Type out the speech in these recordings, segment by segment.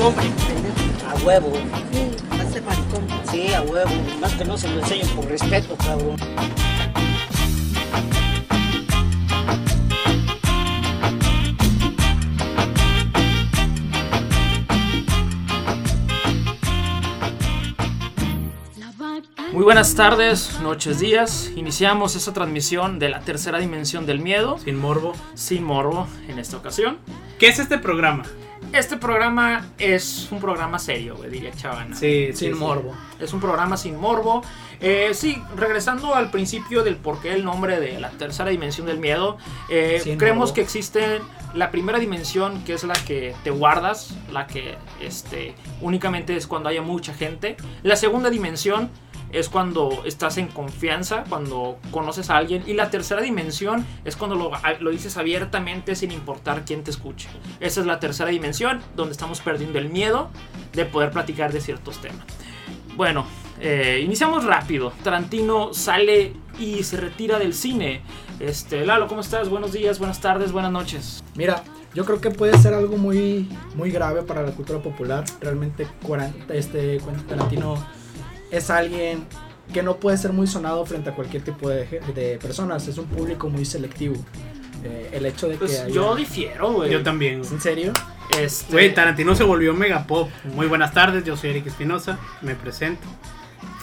hombre. A huevo. A ser maricón. Sí, a huevo. Más que no se lo enseñen por respeto, cabrón. Muy buenas tardes, noches, días. Iniciamos esta transmisión de la tercera dimensión del miedo, Sin morbo. sin morbo en esta ocasión. ¿Qué es este programa? Este programa es un programa serio, güey, diría Chavana. Sí, sin morbo. Es un programa sin morbo. Eh, sí, regresando al principio del por qué el nombre de la tercera dimensión del miedo, eh, creemos morbo. que existe la primera dimensión, que es la que te guardas, la que este, únicamente es cuando haya mucha gente. La segunda dimensión es cuando estás en confianza, cuando conoces a alguien. Y la tercera dimensión es cuando lo, lo dices abiertamente sin importar quién te escuche. Esa es la tercera dimensión, donde estamos perdiendo el miedo de poder platicar de ciertos temas. Bueno, eh, iniciamos rápido. Tarantino sale y se retira del cine. Este, Lalo, ¿cómo estás? Buenos días, buenas tardes, buenas noches. Mira, yo creo que puede ser algo muy, muy grave para la cultura popular. Realmente este Quentin Tarantino es alguien que no puede ser muy sonado frente a cualquier tipo de, personas. Es un público muy selectivo. Eh, el hecho de que Pues haya- yo difiero, güey. Yo también. güey. ¿En serio? Este, Güey, Tarantino se volvió mega pop. Muy buenas tardes, yo soy Eric Espinosa, me presento.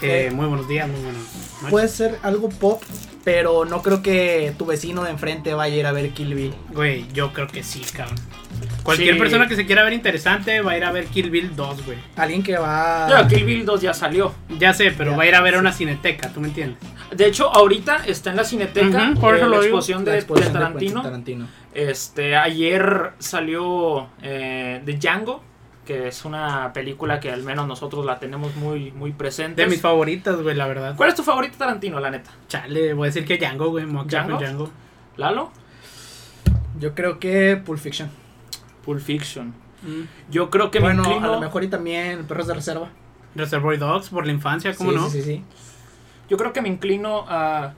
Eh, Eh, muy buenos días, muy buenas noches. Puede ser algo pop, pero no creo que tu vecino de enfrente vaya a ir a ver Kill Bill. Güey, yo creo que sí, cabrón. Cualquier Sí. persona que se quiera ver interesante va a ir a ver Kill Bill 2, güey. Alguien que va... Ya, Kill Bill 2 ya salió. Ya sé, pero Ya, va a ir a ver sí. una cineteca, ¿tú me entiendes? De hecho, ahorita está en la cineteca Ujú, por eso eh, lo la digo. exposición la de, exposición de de Tarantino. Tarantino. Este, ayer salió eh, The Django, que es una película que al menos nosotros la tenemos muy, muy presente. De mis favoritas, güey, la verdad. ¿Cuál es tu favorito Tarantino, la neta? Chale, voy a decir que Django, güey. ¿Django? Django. ¿Lalo? Yo creo que Pulp Fiction. Pulp Fiction. Mm. Yo creo que bueno, me inclino. a lo mejor y también Perros de Reserva. Reservoir Dogs por la infancia, ¿cómo sí, no? Sí, sí, sí. Yo creo que me inclino a.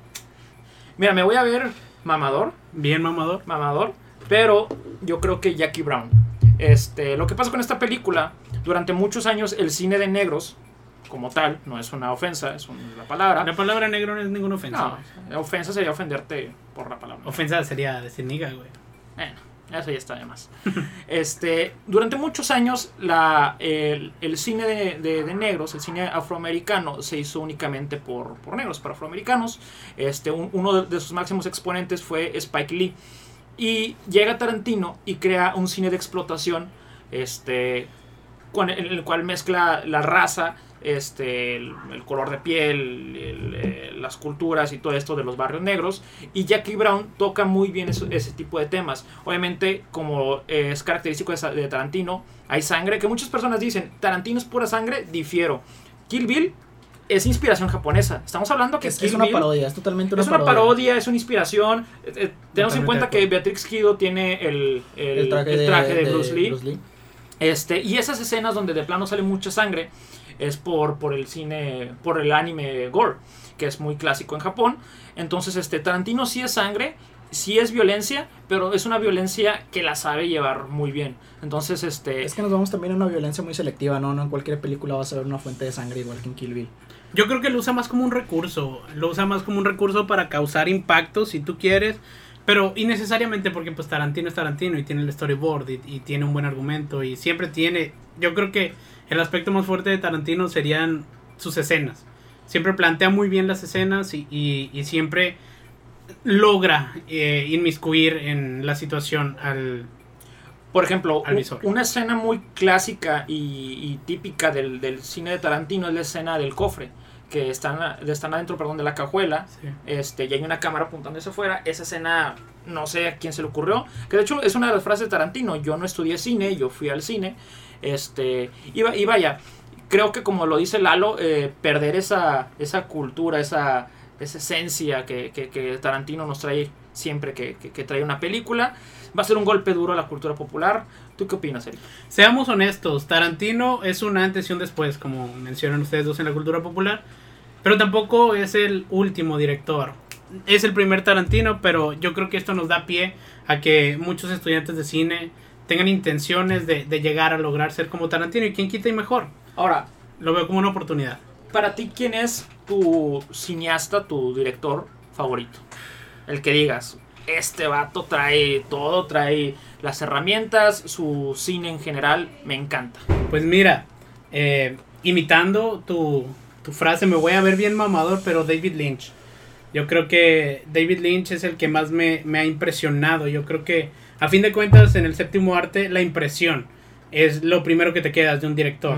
Mira, me voy a ver mamador. Bien mamador. mamador, pero yo creo que Jackie Brown. Este, lo que pasa con esta película, durante muchos años el cine de negros, como tal, no es una ofensa, es una palabra. La palabra negro no es ninguna ofensa. No, ofensa sería ofenderte por la palabra. Ofensa sería decir niga, güey. Bueno, eso ya está de más. este, durante muchos años la, el, el cine de, de- de negros, el cine afroamericano, se hizo únicamente por, por negros, por afroamericanos. Este, un- uno de, de sus máximos exponentes fue Spike Lee. Y llega Tarantino y crea un cine de explotación este, en el cual mezcla la raza, este, el, color de piel, el, eh, las culturas y todo esto de los barrios negros. Y Jackie Brown toca muy bien ese tipo de temas. Obviamente, como eh, es característico de, de Tarantino, hay sangre, que muchas personas dicen, Tarantino es pura sangre, difiero. Kill Bill es inspiración japonesa. Estamos hablando que Es, Kill es una Bill parodia, es totalmente una es una parodia. es una inspiración. Eh, eh, tenemos en cuenta que. Beatrix Kido tiene el, el- El traje, el de, traje de de Bruce Lee. Bruce Lee. Este, y esas escenas donde de plano sale mucha sangre es por, por el cine, por el anime gore, que es muy clásico en Japón. Entonces, este, Tarantino sí es sangre, sí es violencia, pero es una violencia que la sabe llevar muy bien. Entonces, este, Es que nos vamos también a una violencia muy selectiva, ¿no? No en cualquier película vas a ver una fuente de sangre igual que en Kill Bill. Yo creo que lo usa más como un recurso. Lo usa más como un recurso para causar impacto, si tú quieres. Pero innecesariamente porque pues Tarantino es Tarantino y tiene el storyboard y, y tiene un buen argumento y siempre tiene... Yo creo que el aspecto más fuerte de Tarantino serían sus escenas. Siempre plantea muy bien las escenas y, y- y siempre logra eh, inmiscuir en la situación al... Por ejemplo, una escena muy clásica y, y típica del, del cine de Tarantino es la escena del cofre, que están, están adentro perdón, de la cajuela Sí. este, y hay una cámara apuntando hacia afuera. Esa escena, no sé a quién se le ocurrió, que de hecho es una de las frases de Tarantino. Yo no estudié cine, yo fui al cine. Este, y, y vaya, creo que como lo dice Lalo, eh, perder esa, esa cultura, esa, esa esencia que, que- que Tarantino nos trae siempre que, que- que trae una película, va a ser un golpe duro a la cultura popular. ¿Tú qué opinas, Eric? Seamos honestos, Tarantino es un antes y un después, como mencionan ustedes dos en la cultura popular, pero tampoco es el último director. Es el primer Tarantino, pero yo creo que esto nos da pie a que muchos estudiantes de cine tengan intenciones de, de llegar a lograr ser como Tarantino y quién quita y mejor. Ahora, Lo veo como una oportunidad. para ti, ¿quién es tu cineasta, tu director favorito? El que digas, este vato trae todo, trae las herramientas, su cine en general, me encanta. Pues mira, eh, imitando tu, tu frase, me voy a ver bien mamador, pero David Lynch. Yo creo que David Lynch es el que más me, me ha impresionado. Yo creo que, a fin de cuentas, en el séptimo arte, la impresión es lo primero que te quedas de un director.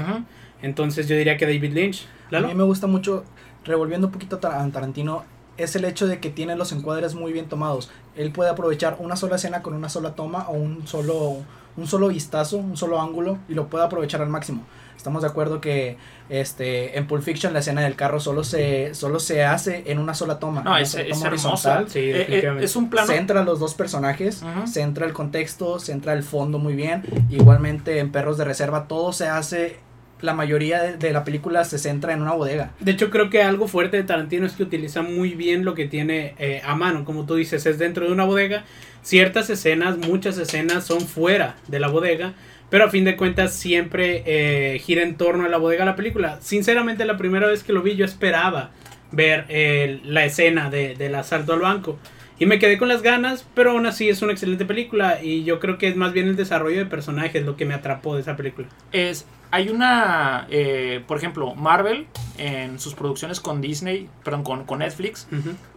Entonces yo diría que David Lynch. A mí me gusta mucho, revolviendo un poquito a Tarantino, es el hecho de que tiene los encuadres muy bien tomados. Él puede aprovechar una sola escena con una sola toma o un solo, un solo vistazo, un solo ángulo y lo puede aprovechar al máximo. Estamos de acuerdo que este en Pulp Fiction la escena del carro solo se solo se hace en una sola toma. No, es, es toma hermosa. horizontal. Sí, Eh, eh, definitivamente. es un plano. Centra los dos personajes, Ujú. centra el contexto, centra el fondo muy bien. Igualmente en Perros de Reserva todo se hace, la mayoría de, de la película se centra en una bodega. De hecho, creo que algo fuerte de Tarantino es que utiliza muy bien lo que tiene eh, a mano. Como tú dices, es dentro de una bodega. Ciertas escenas, muchas escenas son fuera de la bodega. Pero a fin de cuentas siempre eh, gira en torno a la bodega la película. Sinceramente, la primera vez que lo vi yo esperaba ver eh, la escena de, del asalto al banco. Y me quedé con las ganas, pero aún así es una excelente película. Y yo creo que es más bien el desarrollo de personajes lo que me atrapó de esa película. es hay una eh, por ejemplo Marvel en sus producciones con Disney perdón con, con Netflix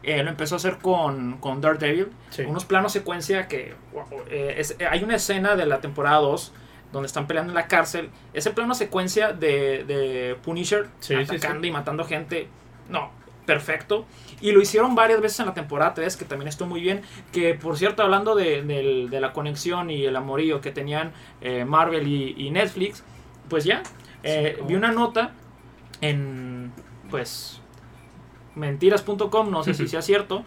eh, lo empezó a hacer con, con Daredevil Sí. unos planos secuencia que wow, eh, es- eh, hay una escena de la temporada 2 donde están peleando en la cárcel ese plano secuencia de, de Punisher Sí, atacando sí. y matando gente no perfecto y lo hicieron varias veces en la temporada 3 que también estuvo muy bien que por cierto hablando de, de la conexión y el amorío que tenían eh, Marvel y, y Netflix pues ya eh, vi una nota en pues mentiras.com no sé si sea cierto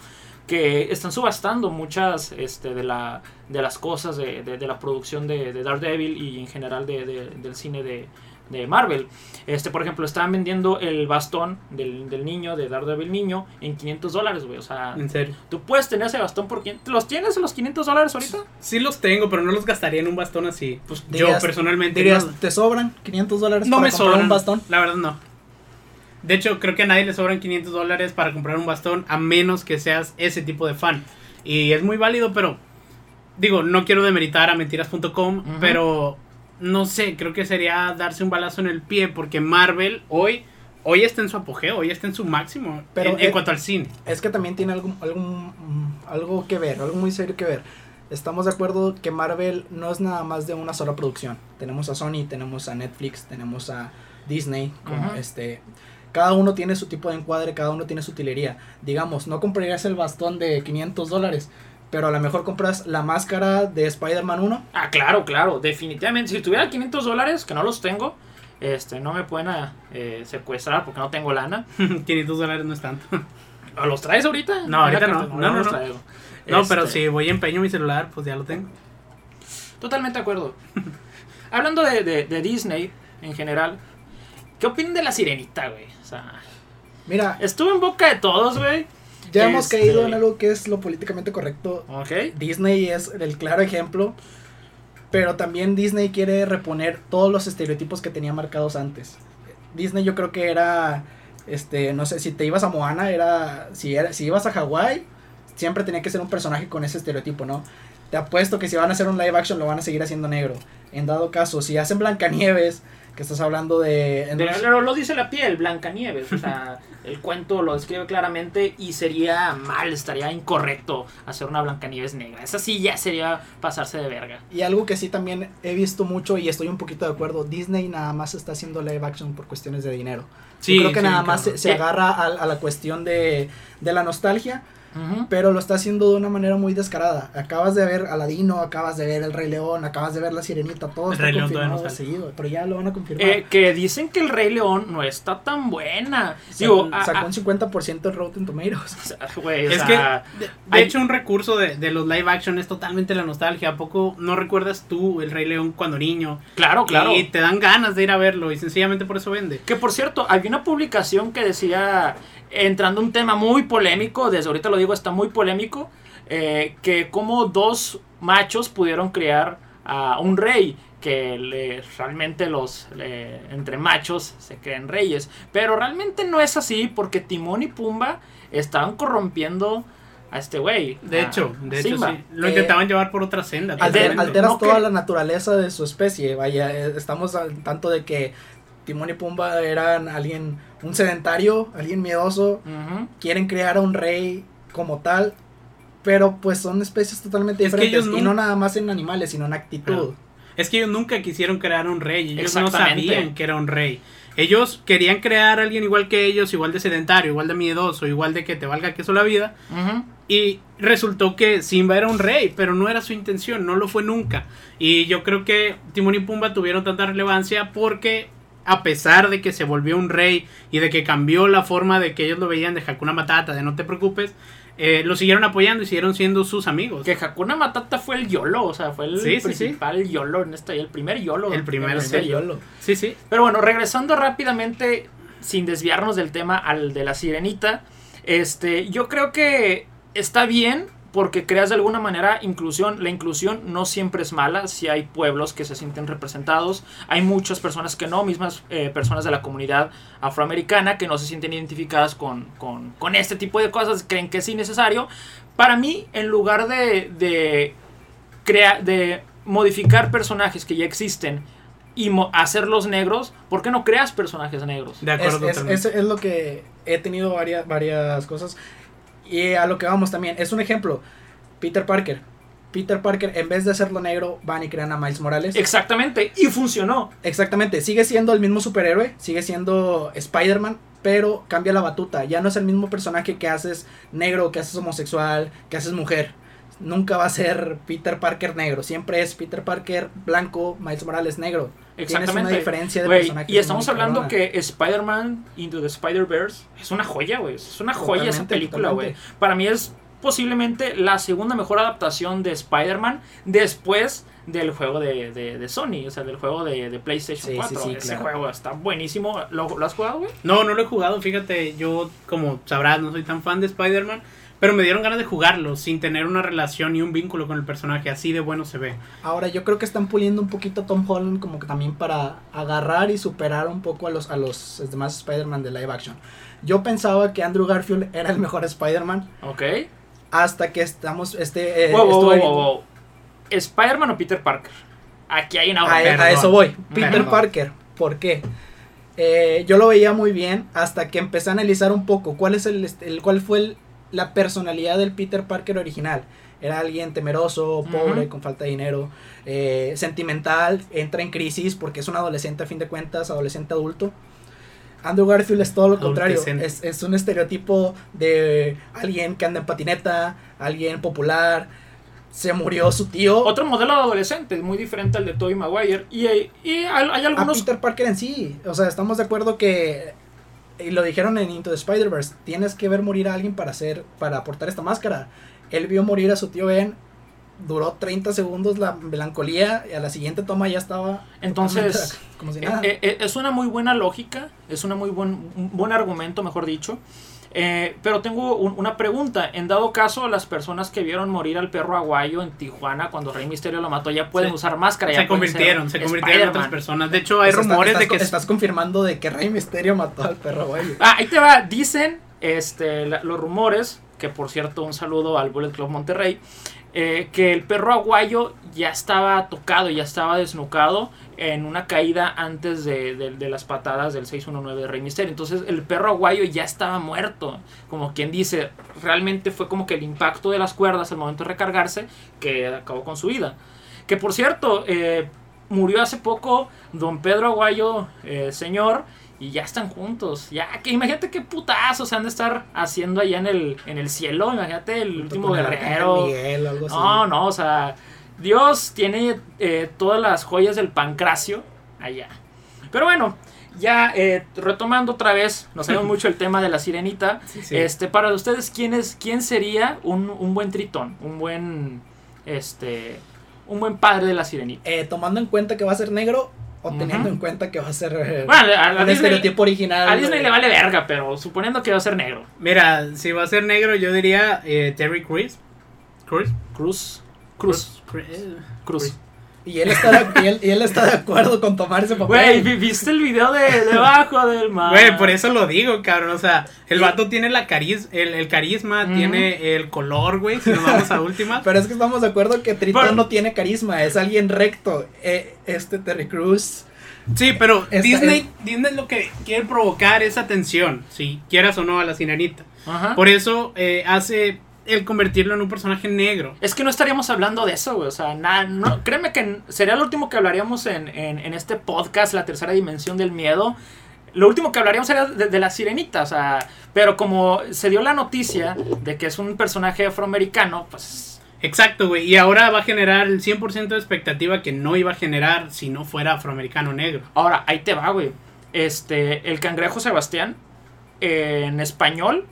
que están subastando muchas este, de, la, de las cosas de, de- de la producción de, de Daredevil y en general de- del cine de, de Marvel. Este, por ejemplo, estaban vendiendo el bastón del, del niño, de Daredevil niño, en 500 dólares, güey. O sea, En serio. tú puedes tener ese bastón por 500. ¿Los tienes los 500 dólares ahorita? Sí los tengo, pero no los gastaría en un bastón así. Pues Yo personalmente Dirías, no, ¿te sobran 500 dólares no para me comprar sobran un bastón? La verdad no. De hecho, creo que a nadie le sobran 500 dólares para comprar un bastón a menos que seas ese tipo de fan. Y es muy válido, pero digo, no quiero demeritar a mentiras.com, pero no sé, creo que sería darse un balazo en el pie porque Marvel hoy hoy está en su apogeo, hoy está en su máximo Pero en, en cuanto al cine. Es que también tiene algo, algo, mm, algo que ver, algo muy serio que ver. Estamos de acuerdo que Marvel no es nada más de una sola producción. Tenemos a Sony, tenemos a Netflix, tenemos a Disney. con este, cada uno tiene su tipo de encuadre, cada uno tiene su utilería. Digamos, no comprarías el bastón de 500 dólares, pero a lo mejor compras la máscara de Spider-Man 1. Ah, claro, claro, definitivamente. Si tuviera 500 dólares, que no los tengo, este, no me pueden eh, secuestrar porque no tengo lana. 500 dólares no es tanto. ¿O ¿Los traes ahorita? No, ahorita no. carta- No, no, los no. traigo. No, Este, pero si voy y empeño mi celular, pues ya lo tengo. Totalmente de acuerdo. Hablando de, de- de Disney en general, ¿qué opinan de la sirenita, güey? O sea, Mira, estuvo en boca de todos, güey. Ya hemos Este- caído en algo que es lo políticamente correcto. Disney es el claro ejemplo, pero también Disney quiere reponer todos los estereotipos que tenía marcados antes. Disney yo creo que era, este, no sé, si te ibas a Moana, era, si, era, si ibas a Hawái, siempre tenía que ser un personaje con ese estereotipo, ¿no? Te apuesto que si van a hacer un live action lo van a seguir haciendo negro. En dado caso, si hacen Blancanieves, que estás hablando de... unos- lo, dice la piel, Blancanieves. O sea, el cuento lo describe claramente y sería mal, estaría incorrecto hacer una Blancanieves negra. Esa sí ya sería pasarse de verga. Y algo que sí también he visto mucho y estoy un poquito de acuerdo, Disney nada más está haciendo live action por cuestiones de dinero. Sí, Yo creo que sí, nada más se Eh. agarra a, a la cuestión de, de la nostalgia, Pero lo está haciendo de una manera muy descarada. Acabas de ver Aladino, acabas de ver El Rey León, acabas de ver La Sirenita, todo El está Rey León todavía confirmado no sale. seguido, pero ya lo van a confirmar. Eh, que dicen que el Rey León no está tan buena. Digo, Sacó, a- un 50% en Rotten Tomatoes. güey, o Es sea, que, de, de hay- hecho, un recurso de, de los live action es totalmente la nostalgia. ¿A poco no recuerdas tú el Rey León cuando niño? claro, claro. Y te dan ganas de ir a verlo y sencillamente por eso vende. Que por cierto, había una publicación que decía, entrando un tema muy polémico, desde ahorita lo digo, está muy polémico, eh, que como dos machos pudieron criar a un rey que le- realmente los le- entre machos se creen reyes. Pero realmente no es así porque Timón y Pumba estaban corrompiendo a este güey. De hecho, de hecho sí. Lo Eh, intentaban llevar por otra senda. Alter- alteras no toda que- la naturaleza de su especie. Vaya, eh, estamos al tanto de que Timón y Pumba eran alguien, un sedentario, alguien miedoso. Quieren crear a un rey como tal. Pero pues son especies totalmente Es que diferentes. ellos Y no- nada más en animales, sino en actitud. Es que ellos nunca quisieron crear un rey. Ellos no sabían que era un rey. Ellos querían crear a alguien igual que ellos, igual de sedentario, igual de miedoso, igual de que te valga queso la vida. Y resultó que Simba era un rey, pero no era su intención, no lo fue nunca. Y yo creo que Timón y Pumba tuvieron tanta relevancia porque a pesar de que se volvió un rey y de que cambió la forma de que ellos lo veían de Hakuna Matata, de no te preocupes, eh, lo siguieron apoyando y siguieron siendo sus amigos. Que Hakuna Matata fue el YOLO, o sea, fue el Sí, sí, sí. principal YOLO en esta, el primer YOLO. El primer YOLO. YOLO. Sí, sí. Pero bueno, regresando rápidamente, sin desviarnos del tema al de la sirenita, este, yo creo que está bien porque creas de alguna manera inclusión. La inclusión no siempre es mala, si hay pueblos que se sienten representados, hay muchas personas que no, mismas eh, personas de la comunidad afroamericana que no se sienten identificadas con, con, con este tipo de cosas, creen que es innecesario. Para mí, en lugar de, de, crea- de modificar personajes que ya existen y mo- hacerlos negros, ¿por qué no creas personajes negros? De Es, acuerdo es- es lo que he tenido varias, varias cosas. Y a lo que vamos también. Es un ejemplo. Peter Parker. Peter Parker, en vez de hacerlo negro, van y crean a Miles Morales. Exactamente, y funcionó. Exactamente, sigue siendo el mismo superhéroe, sigue siendo Spider-Man, pero cambia la batuta. Ya no es el mismo personaje que haces negro, que haces homosexual, que haces mujer. Nunca va a ser Peter Parker negro, siempre es Peter Parker blanco, Miles Morales negro. Tienes Exactamente. una diferencia de personajes. y estamos hablando que Spider-Man Into the Spider-Verse es una joya, güey. Es una joya esa película, güey. Para mí es posiblemente la segunda mejor adaptación de Spider-Man después del juego de, de- de Sony, o sea, del juego de, de PlayStation Sí, sí, 4. sí, Ese claro. juego está buenísimo. ¿Lo, lo has jugado, güey? No, no lo he jugado, fíjate, yo como sabrás no soy tan fan de Spider-Man, pero me dieron ganas de jugarlo sin tener una relación y un vínculo con el personaje, así de bueno se ve. Ahora yo creo que están puliendo un poquito a Tom Holland como que también para agarrar y superar un poco a los, a los demás Spider-Man de live action. Yo pensaba que Andrew Garfield era el mejor Spider-Man Ok. hasta que estamos este eh, Wow, wow, estuve wow, viendo- wow, wow. ¿Spider-Man o Peter Parker? Aquí hay una A, a eso voy. Peter perdón. Parker. ¿Por qué? Eh, yo lo veía muy bien hasta que empecé a analizar un poco cuál es el, el- cuál fue el- la personalidad del Peter Parker original. Era alguien temeroso, pobre, con falta de dinero, eh, sentimental, entra en crisis porque es un adolescente a fin de cuentas, adolescente adulto. Andrew Garfield es todo lo contrario, es, es un estereotipo de alguien que anda en patineta, alguien popular, se murió su tío. Otro modelo de adolescente, muy diferente al de Tobey Maguire. Y, y hay, hay a algunos Peter Parker en sí. O sea, estamos de acuerdo que y lo dijeron en Into the Spider-Verse, tienes que ver morir a alguien para hacer para aportar esta máscara. Él vio morir a su tío Ben, duró 30 segundos la melancolía y a la siguiente toma ya estaba Entonces, totalmente como si nada. Eh, eh, es una muy buena lógica, es una muy buen, un buen argumento, mejor dicho. Eh, pero tengo un- una pregunta. En dado caso, las personas que vieron morir al perro aguayo en Tijuana cuando Rey Misterio lo mató ya pueden Sí. usar máscara. ya Se convirtieron, se convirtieron en otras personas. De hecho, hay está- rumores estás, de que... estás confirmando de que Rey Misterio mató al perro güey. Ah, ahí te va. Dicen este, la- los rumores, que por cierto, un saludo al Bullet Club Monterrey, eh, que el perro aguayo ya estaba tocado, ya estaba desnucado en una caída antes de, de- las patadas del 619 de Rey Misterio. Entonces el perro aguayo ya estaba muerto. Como quien dice, realmente fue como que el impacto de las cuerdas al momento de recargarse que acabó con su vida. Que por cierto, eh, murió hace poco don Pedro Aguayo, eh, señor, y ya están juntos. Ya, que imagínate qué putazos se han de estar haciendo allá en el, en el cielo. Imagínate el último guerrero. Miguel o algo así. No, no, o sea, Dios tiene eh, todas las joyas del pancracio allá. Pero bueno, ya eh, retomando otra vez, nos sabemos mucho el tema de la sirenita. Sí, sí. Este, para ustedes, ¿quién, es, quién sería un, un buen tritón? Un buen, este, un buen padre de la sirenita. Eh, tomando en cuenta que va a ser negro o teniendo en cuenta que va a ser eh, Bueno, a, a un Disney, estereotipo original. a Disney eh, le vale verga, pero suponiendo que va a ser negro. Mira, si va a ser negro, yo diría eh, Terry Crews. Cruz. Cruz. Cruz. Cruz. eh, Cruz. Y él está de, y él, y él está de acuerdo con tomar ese papel. Güey, ¿vi- ¿viste el video de debajo del mar? Güey, por eso lo digo, cabrón. O sea, el vato tiene la cariz, el, el carisma, tiene el color, güey. Si nos vamos a última. Pero es que estamos de acuerdo que Tritón Pero- no tiene carisma, es alguien recto. Eh, este Terry Crews. Sí, pero Esta Disney, Disney lo que quiere provocar es atención, si quieras o no, a la sirenita. Ajá. Por eso eh, hace el convertirlo en un personaje negro. Es que no estaríamos hablando de eso, güey. O sea, nada, no, créeme que sería lo último que hablaríamos en, en, en este podcast, La Tercera Dimensión del Miedo. Lo último que hablaríamos era de, de la sirenita, o sea, pero como se dio la noticia de que es un personaje afroamericano, pues Exacto, güey. Y ahora va a generar el 100% de expectativa que no iba a generar si no fuera afroamericano negro. Ahora, ahí te va, güey. Este, el cangrejo Sebastián, eh, en español,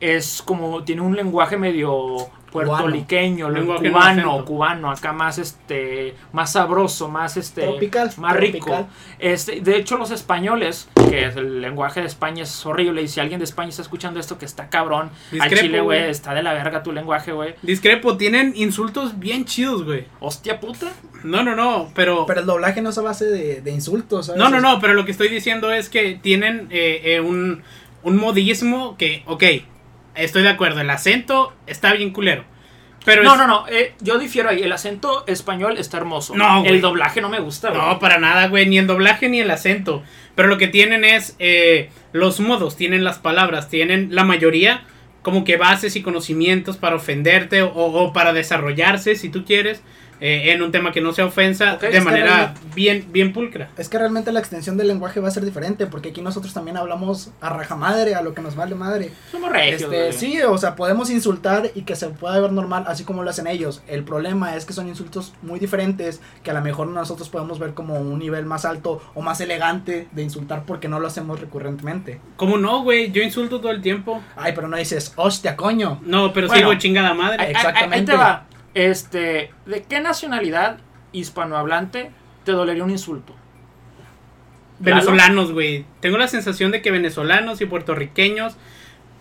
es como, tiene un lenguaje medio puertorriqueño, lo- Lenguaje no cubano, acento. cubano, acá más este, más sabroso, más este, Tropical, más rico. tropical. Este, de hecho, los españoles, que el lenguaje de España es horrible, y si alguien de España está escuchando esto, que está cabrón, al Discrepo, chile, güey, güey. está de la verga tu lenguaje, güey. Discrepo, tienen insultos bien chidos, güey. Hostia puta. No, no, no, pero... Pero el doblaje no es a base de, de insultos, ¿sabes? No, no, no, pero lo que estoy diciendo es que tienen eh, eh, un, un modismo que, ok, estoy de acuerdo, el acento está bien culero. Pero No, es- no, no, eh, yo difiero ahí. El acento español está hermoso. No, güey. El doblaje no me gusta, güey. No, para nada, güey, ni el doblaje ni el acento. Pero lo que tienen es eh, los modos, tienen las palabras, tienen la mayoría como que bases y conocimientos para ofenderte o, o para desarrollarse, si tú quieres, eh, en un tema que no sea ofensa, de es que manera realmente- bien, bien pulcra. Es que realmente la extensión del lenguaje va a ser diferente, porque aquí nosotros también hablamos a raja madre, a lo que nos vale madre. Somos regios, Este, güey. sí, o sea, podemos insultar y que se pueda ver normal, así como lo hacen ellos. El problema es que son insultos muy diferentes, que a lo mejor nosotros podemos ver como un nivel más alto o más elegante de insultar porque no lo hacemos recurrentemente. ¿Cómo no, güey? Yo insulto todo el tiempo. Ay, pero no dices, hostia, coño. No, pero Bueno. sigo chingada madre. Exactamente. Ahí te va. Este, ¿de qué nacionalidad hispanohablante te dolería un insulto? Venezolanos, güey. Tengo la sensación de que venezolanos y puertorriqueños,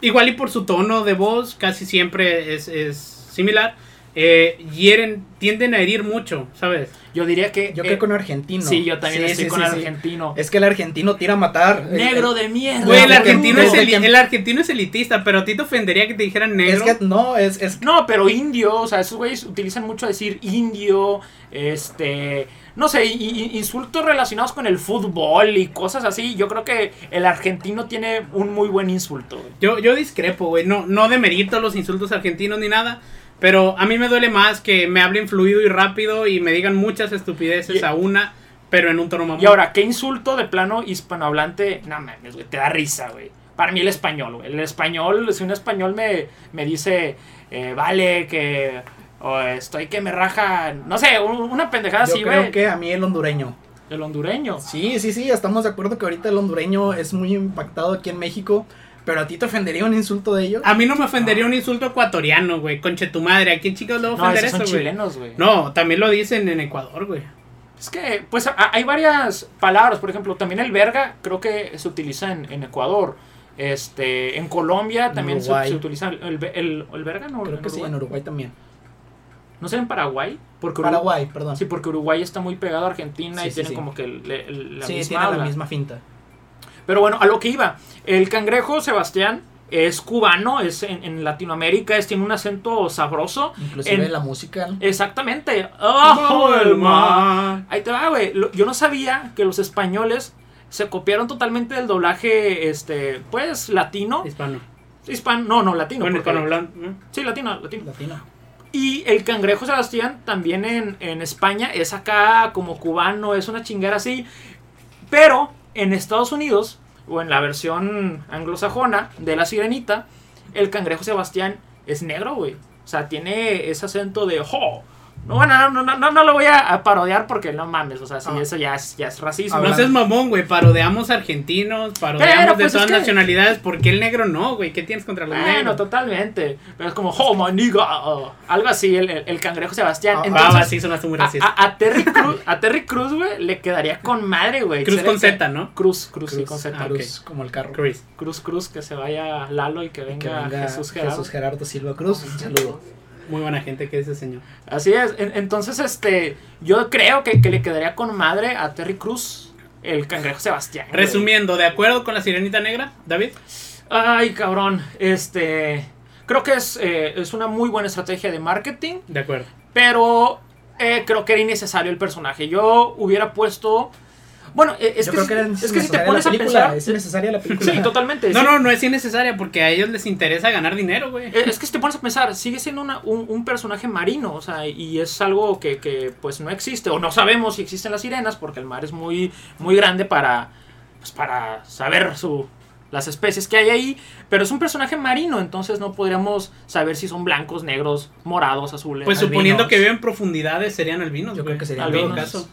igual y por su tono de voz, casi siempre es, es similar, eh, hieren, tienden a herir mucho, ¿sabes? Yo diría que. Yo eh, creo con argentino. Sí, yo también Sí, estoy sí, con sí, el sí. argentino. Es que el argentino tira a matar. Negro Eh, de mierda. Güey, el Desde argentino, que- es desde el, que- el argentino es elitista, pero a ti te ofendería que te dijeran Es negro. que no, es, es No, pero indio, o sea, esos güeyes utilizan mucho decir indio, este, no sé, insultos relacionados con el fútbol y cosas así. Yo creo que el argentino tiene un muy buen insulto. Yo, yo discrepo, güey. No, no demerito los insultos argentinos ni nada. Pero a mí me duele más que me hablen fluido y rápido y me digan muchas estupideces Y- a una, pero en un tono mamón. Y ahora, ¿qué insulto de plano hispanohablante? No mames, güey, te da risa, güey. Para mí el español, güey. El español, si un español me, me dice, eh, vale, que o estoy que me raja, no sé, un- una pendejada yo así, creo güey. que a mí el hondureño. El hondureño. Sí, sí, sí, estamos de acuerdo que ahorita el hondureño es muy impactado aquí en México, pero a ti te ofendería un insulto de ellos. A mí no me ofendería un insulto ecuatoriano, güey. Conche tu madre. ¿A quién chicos le va a No, ofender esos son eso, güey? chilenos, güey. No, también lo dicen en Ecuador, güey. Es que, pues, a- hay varias palabras. Por ejemplo, también el verga creo que se utiliza en, en Ecuador. Este, en Colombia también se, utiliza el, el, el- el verga, ¿no? creo que sí, Uruguay. en Uruguay también. ¿No sé en Paraguay? Porque Paraguay, perdón. Sí, porque Uruguay está muy pegado a Argentina Sí, y sí, tienen sí. como que el- el- la sí, misma tiene la misma finta. Pero bueno, a lo que iba. El cangrejo Sebastián es cubano, es en, en Latinoamérica, es, tiene un acento sabroso. Inclusive En- la música. Exactamente. Abajo el mar. Ahí te va, güey. Yo no sabía que los españoles se copiaron totalmente del doblaje, este, pues, latino. Hispano. Hispano, no, no, latino. Bueno, hispanohablante, ¿no? Sí, latino, latino. Latino. Y el cangrejo Sebastián también en, en España es acá como cubano, es una chingada así. Pero en Estados Unidos, o en la versión anglosajona de la sirenita, el cangrejo Sebastián es negro, güey. O sea, tiene ese acento de jo. No, bueno, no, no, no, no, no lo voy a, a parodiar porque no mames, o sea, sí, Ah. eso ya es, ya es racismo. No seas mamón, güey. Parodeamos argentinos, parodeamos Pero, de pues, todas nacionalidades. ¿Por qué el negro no, güey? ¿Qué tienes contra los Bueno, negros? totalmente. Pero es como, oh, my nigga", o algo así, el, el- el cangrejo Sebastián. Ah, Ah, sí, sonaste muy A, racista. a- a Terry Cruz, a Terry Cruz, güey, le quedaría con madre, güey. Cruz con Z, ¿no? Cruz, Cruz, sí, Cruz, con Z. ah, Cruz, como el carro. Cruz, Cruz, que se vaya Lalo y que Y venga, que venga Jesús Gerardo. Jesús Gerardo Silva Cruz. Un saludo. Muy buena gente que es ese señor. Así es. En- entonces, este, yo creo que, que le quedaría con madre a Terry Cruz, el cangrejo Sebastián. Resumiendo, ¿de acuerdo con la sirenita negra, David? Ay, cabrón. Este, creo que es, eh, es una muy buena estrategia de marketing, De acuerdo. pero eh, creo que era innecesario el personaje. Yo hubiera puesto... Bueno, eh, es, Yo que, creo que era es que si te innecesaria pones la a película, pensar... Es innecesaria la película. Sí, totalmente. No, sí. no, no es innecesaria porque a ellos les interesa ganar dinero, güey. Eh, Es que si te pones a pensar, sigue siendo una- un, un personaje marino, o sea, y es algo que, que, pues no existe, o no sabemos si existen las sirenas, porque el mar es muy, muy grande para, pues, para saber su, las especies que hay ahí, pero es un personaje marino, entonces no podríamos saber si son blancos, negros, morados, azules. Pues albinos. suponiendo que viven en profundidades serían albinos, Yo creo que serían En todo albinos. caso.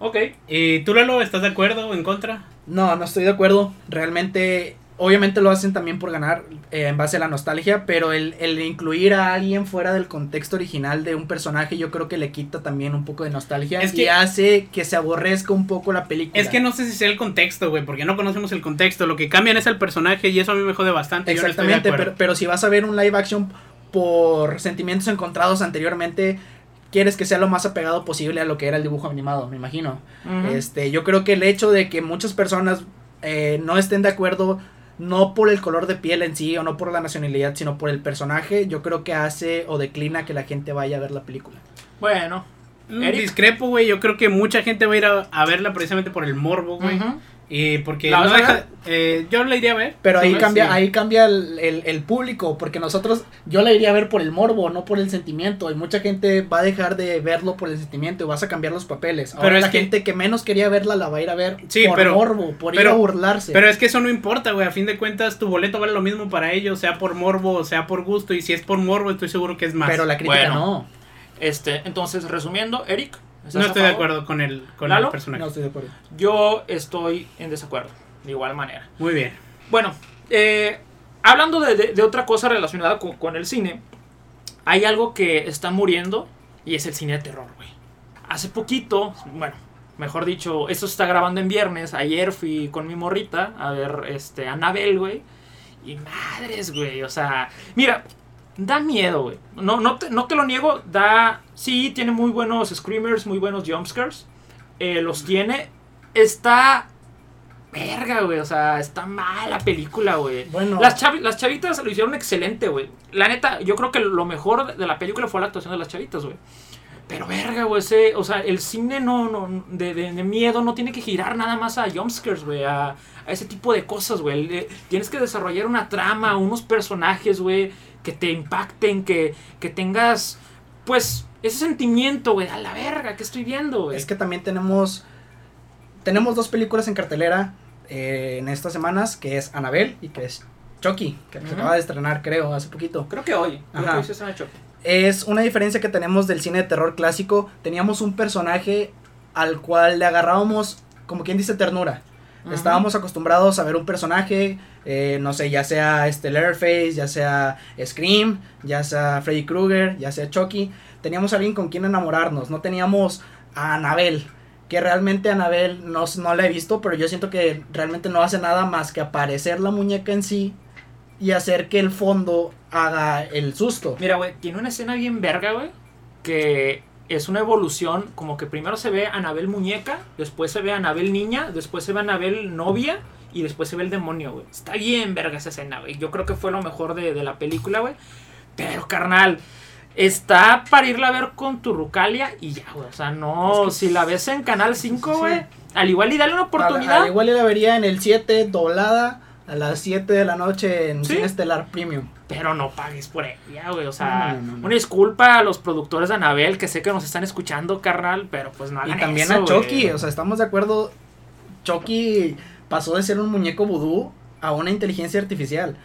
Ok. ¿Y tú, Lalo, estás de acuerdo o en contra? No, no estoy de acuerdo. Realmente, obviamente lo hacen también por ganar eh, en base a la nostalgia, pero el, el incluir a alguien fuera del contexto original de un personaje yo creo que le quita también un poco de nostalgia Es y que- hace que se aborrezca un poco la película. Es que no sé si sea el contexto, güey, porque no conocemos el contexto. Lo que cambian es el personaje y eso a mí me jode bastante. yo no estoy de Exactamente, pero, pero si vas a ver un live action por sentimientos encontrados anteriormente, quieres que sea lo más apegado posible a lo que era el dibujo animado, me imagino. Este, yo creo que el hecho de que muchas personas eh, no estén de acuerdo, no por el color de piel en sí o no por la nacionalidad, sino por el personaje, yo creo que hace o declina que la gente vaya a ver la película. Bueno. Mm, Eric. Discrepo, güey. Yo creo que mucha gente va a ir a, a verla precisamente por el morbo, güey. Y porque ¿La no a deja- eh, yo la iría a ver. Pero ahí cambia, sí. ahí cambia el, el- el público, porque nosotros, yo la iría a ver por el morbo, no por el sentimiento, y mucha gente va a dejar de verlo por el sentimiento y vas a cambiar los papeles. Ahora Pero la que- gente que menos quería verla la va a ir a ver Sí, por pero- morbo, por ir a burlarse. Pero es que eso no importa, güey. A fin de cuentas, tu boleto vale lo mismo para ellos, sea por morbo o sea por gusto. Y si es por morbo, estoy seguro que es más. Pero la crítica Bueno. no. Este, entonces, resumiendo, Eric. ¿Estás no estoy de acuerdo con el, con ¿Lalo? el personaje. No estoy de acuerdo. Yo estoy en desacuerdo, de igual manera. Muy bien. Bueno, eh, hablando de, de- de otra cosa relacionada con, con el cine, hay algo que está muriendo y es el cine de terror, güey. Hace poquito, bueno, mejor dicho, esto se está grabando en viernes. Ayer fui con mi morrita a ver este, Anabel, güey. Y madres, güey, o sea, mira, da miedo, güey. No, no, te, no te lo niego, da. Sí, tiene muy buenos screamers, muy buenos jumpscares. Eh, los tiene. Está. Verga, güey. O sea, está mala la película, güey. Bueno. Las, chavi- las chavitas lo hicieron excelente, güey. La neta, yo creo que lo mejor de la película fue la actuación de las chavitas, güey. Pero verga, güey, ese, o sea, el cine no, no de, de- de miedo no tiene que girar nada más a jumpscares, güey, a, a ese tipo de cosas, güey. Eh, Tienes que desarrollar una trama, unos personajes, güey, que te impacten, que, que tengas, pues, ese sentimiento, güey, a la verga, que estoy viendo, güey. Es que también tenemos tenemos dos películas en cartelera eh, en estas semanas, que es Anabel y que es Chucky, que se Ujú. acaba de estrenar, creo, hace poquito. Creo que hoy, creo Ajá. que hoy se están hecho. Es una diferencia que tenemos del cine de terror clásico. Teníamos un personaje al cual le agarrábamos, como quien dice, ternura. Estábamos acostumbrados a ver un personaje, eh, no sé, ya sea este Leatherface, ya sea Scream, ya sea Freddy Krueger, ya sea Chucky. Teníamos a alguien con quien enamorarnos. No teníamos a Anabel, que realmente Anabel no, no la he visto, pero yo siento que realmente no hace nada más que aparecer la muñeca en sí y hacer que el fondo haga el susto. Mira, güey, tiene una escena bien verga, güey. Que es una evolución. Como que primero se ve a Anabel muñeca, después se ve a Anabel niña, después se ve a Anabel novia y después se ve el demonio, güey. Está bien verga esa escena, güey. Yo creo que fue lo mejor de, de la película, güey. Pero, carnal, está para irla a ver con tu Rucalia y ya, güey. O sea, no. Es que- si la ves en Canal 5, Sí. güey, al igual y dale una oportunidad. Al, al igual yo la vería en el 7 doblada a las 7 de la noche en Sí. Estelar Premium. Pero no pagues por ella, güey. O sea, No, no, no, no. una disculpa a los productores de Anabel que sé que nos están escuchando, carnal, pero pues no Y también eso, a Chucky, güey. o sea, estamos de acuerdo. Chucky pasó de ser un muñeco vudú a una inteligencia artificial.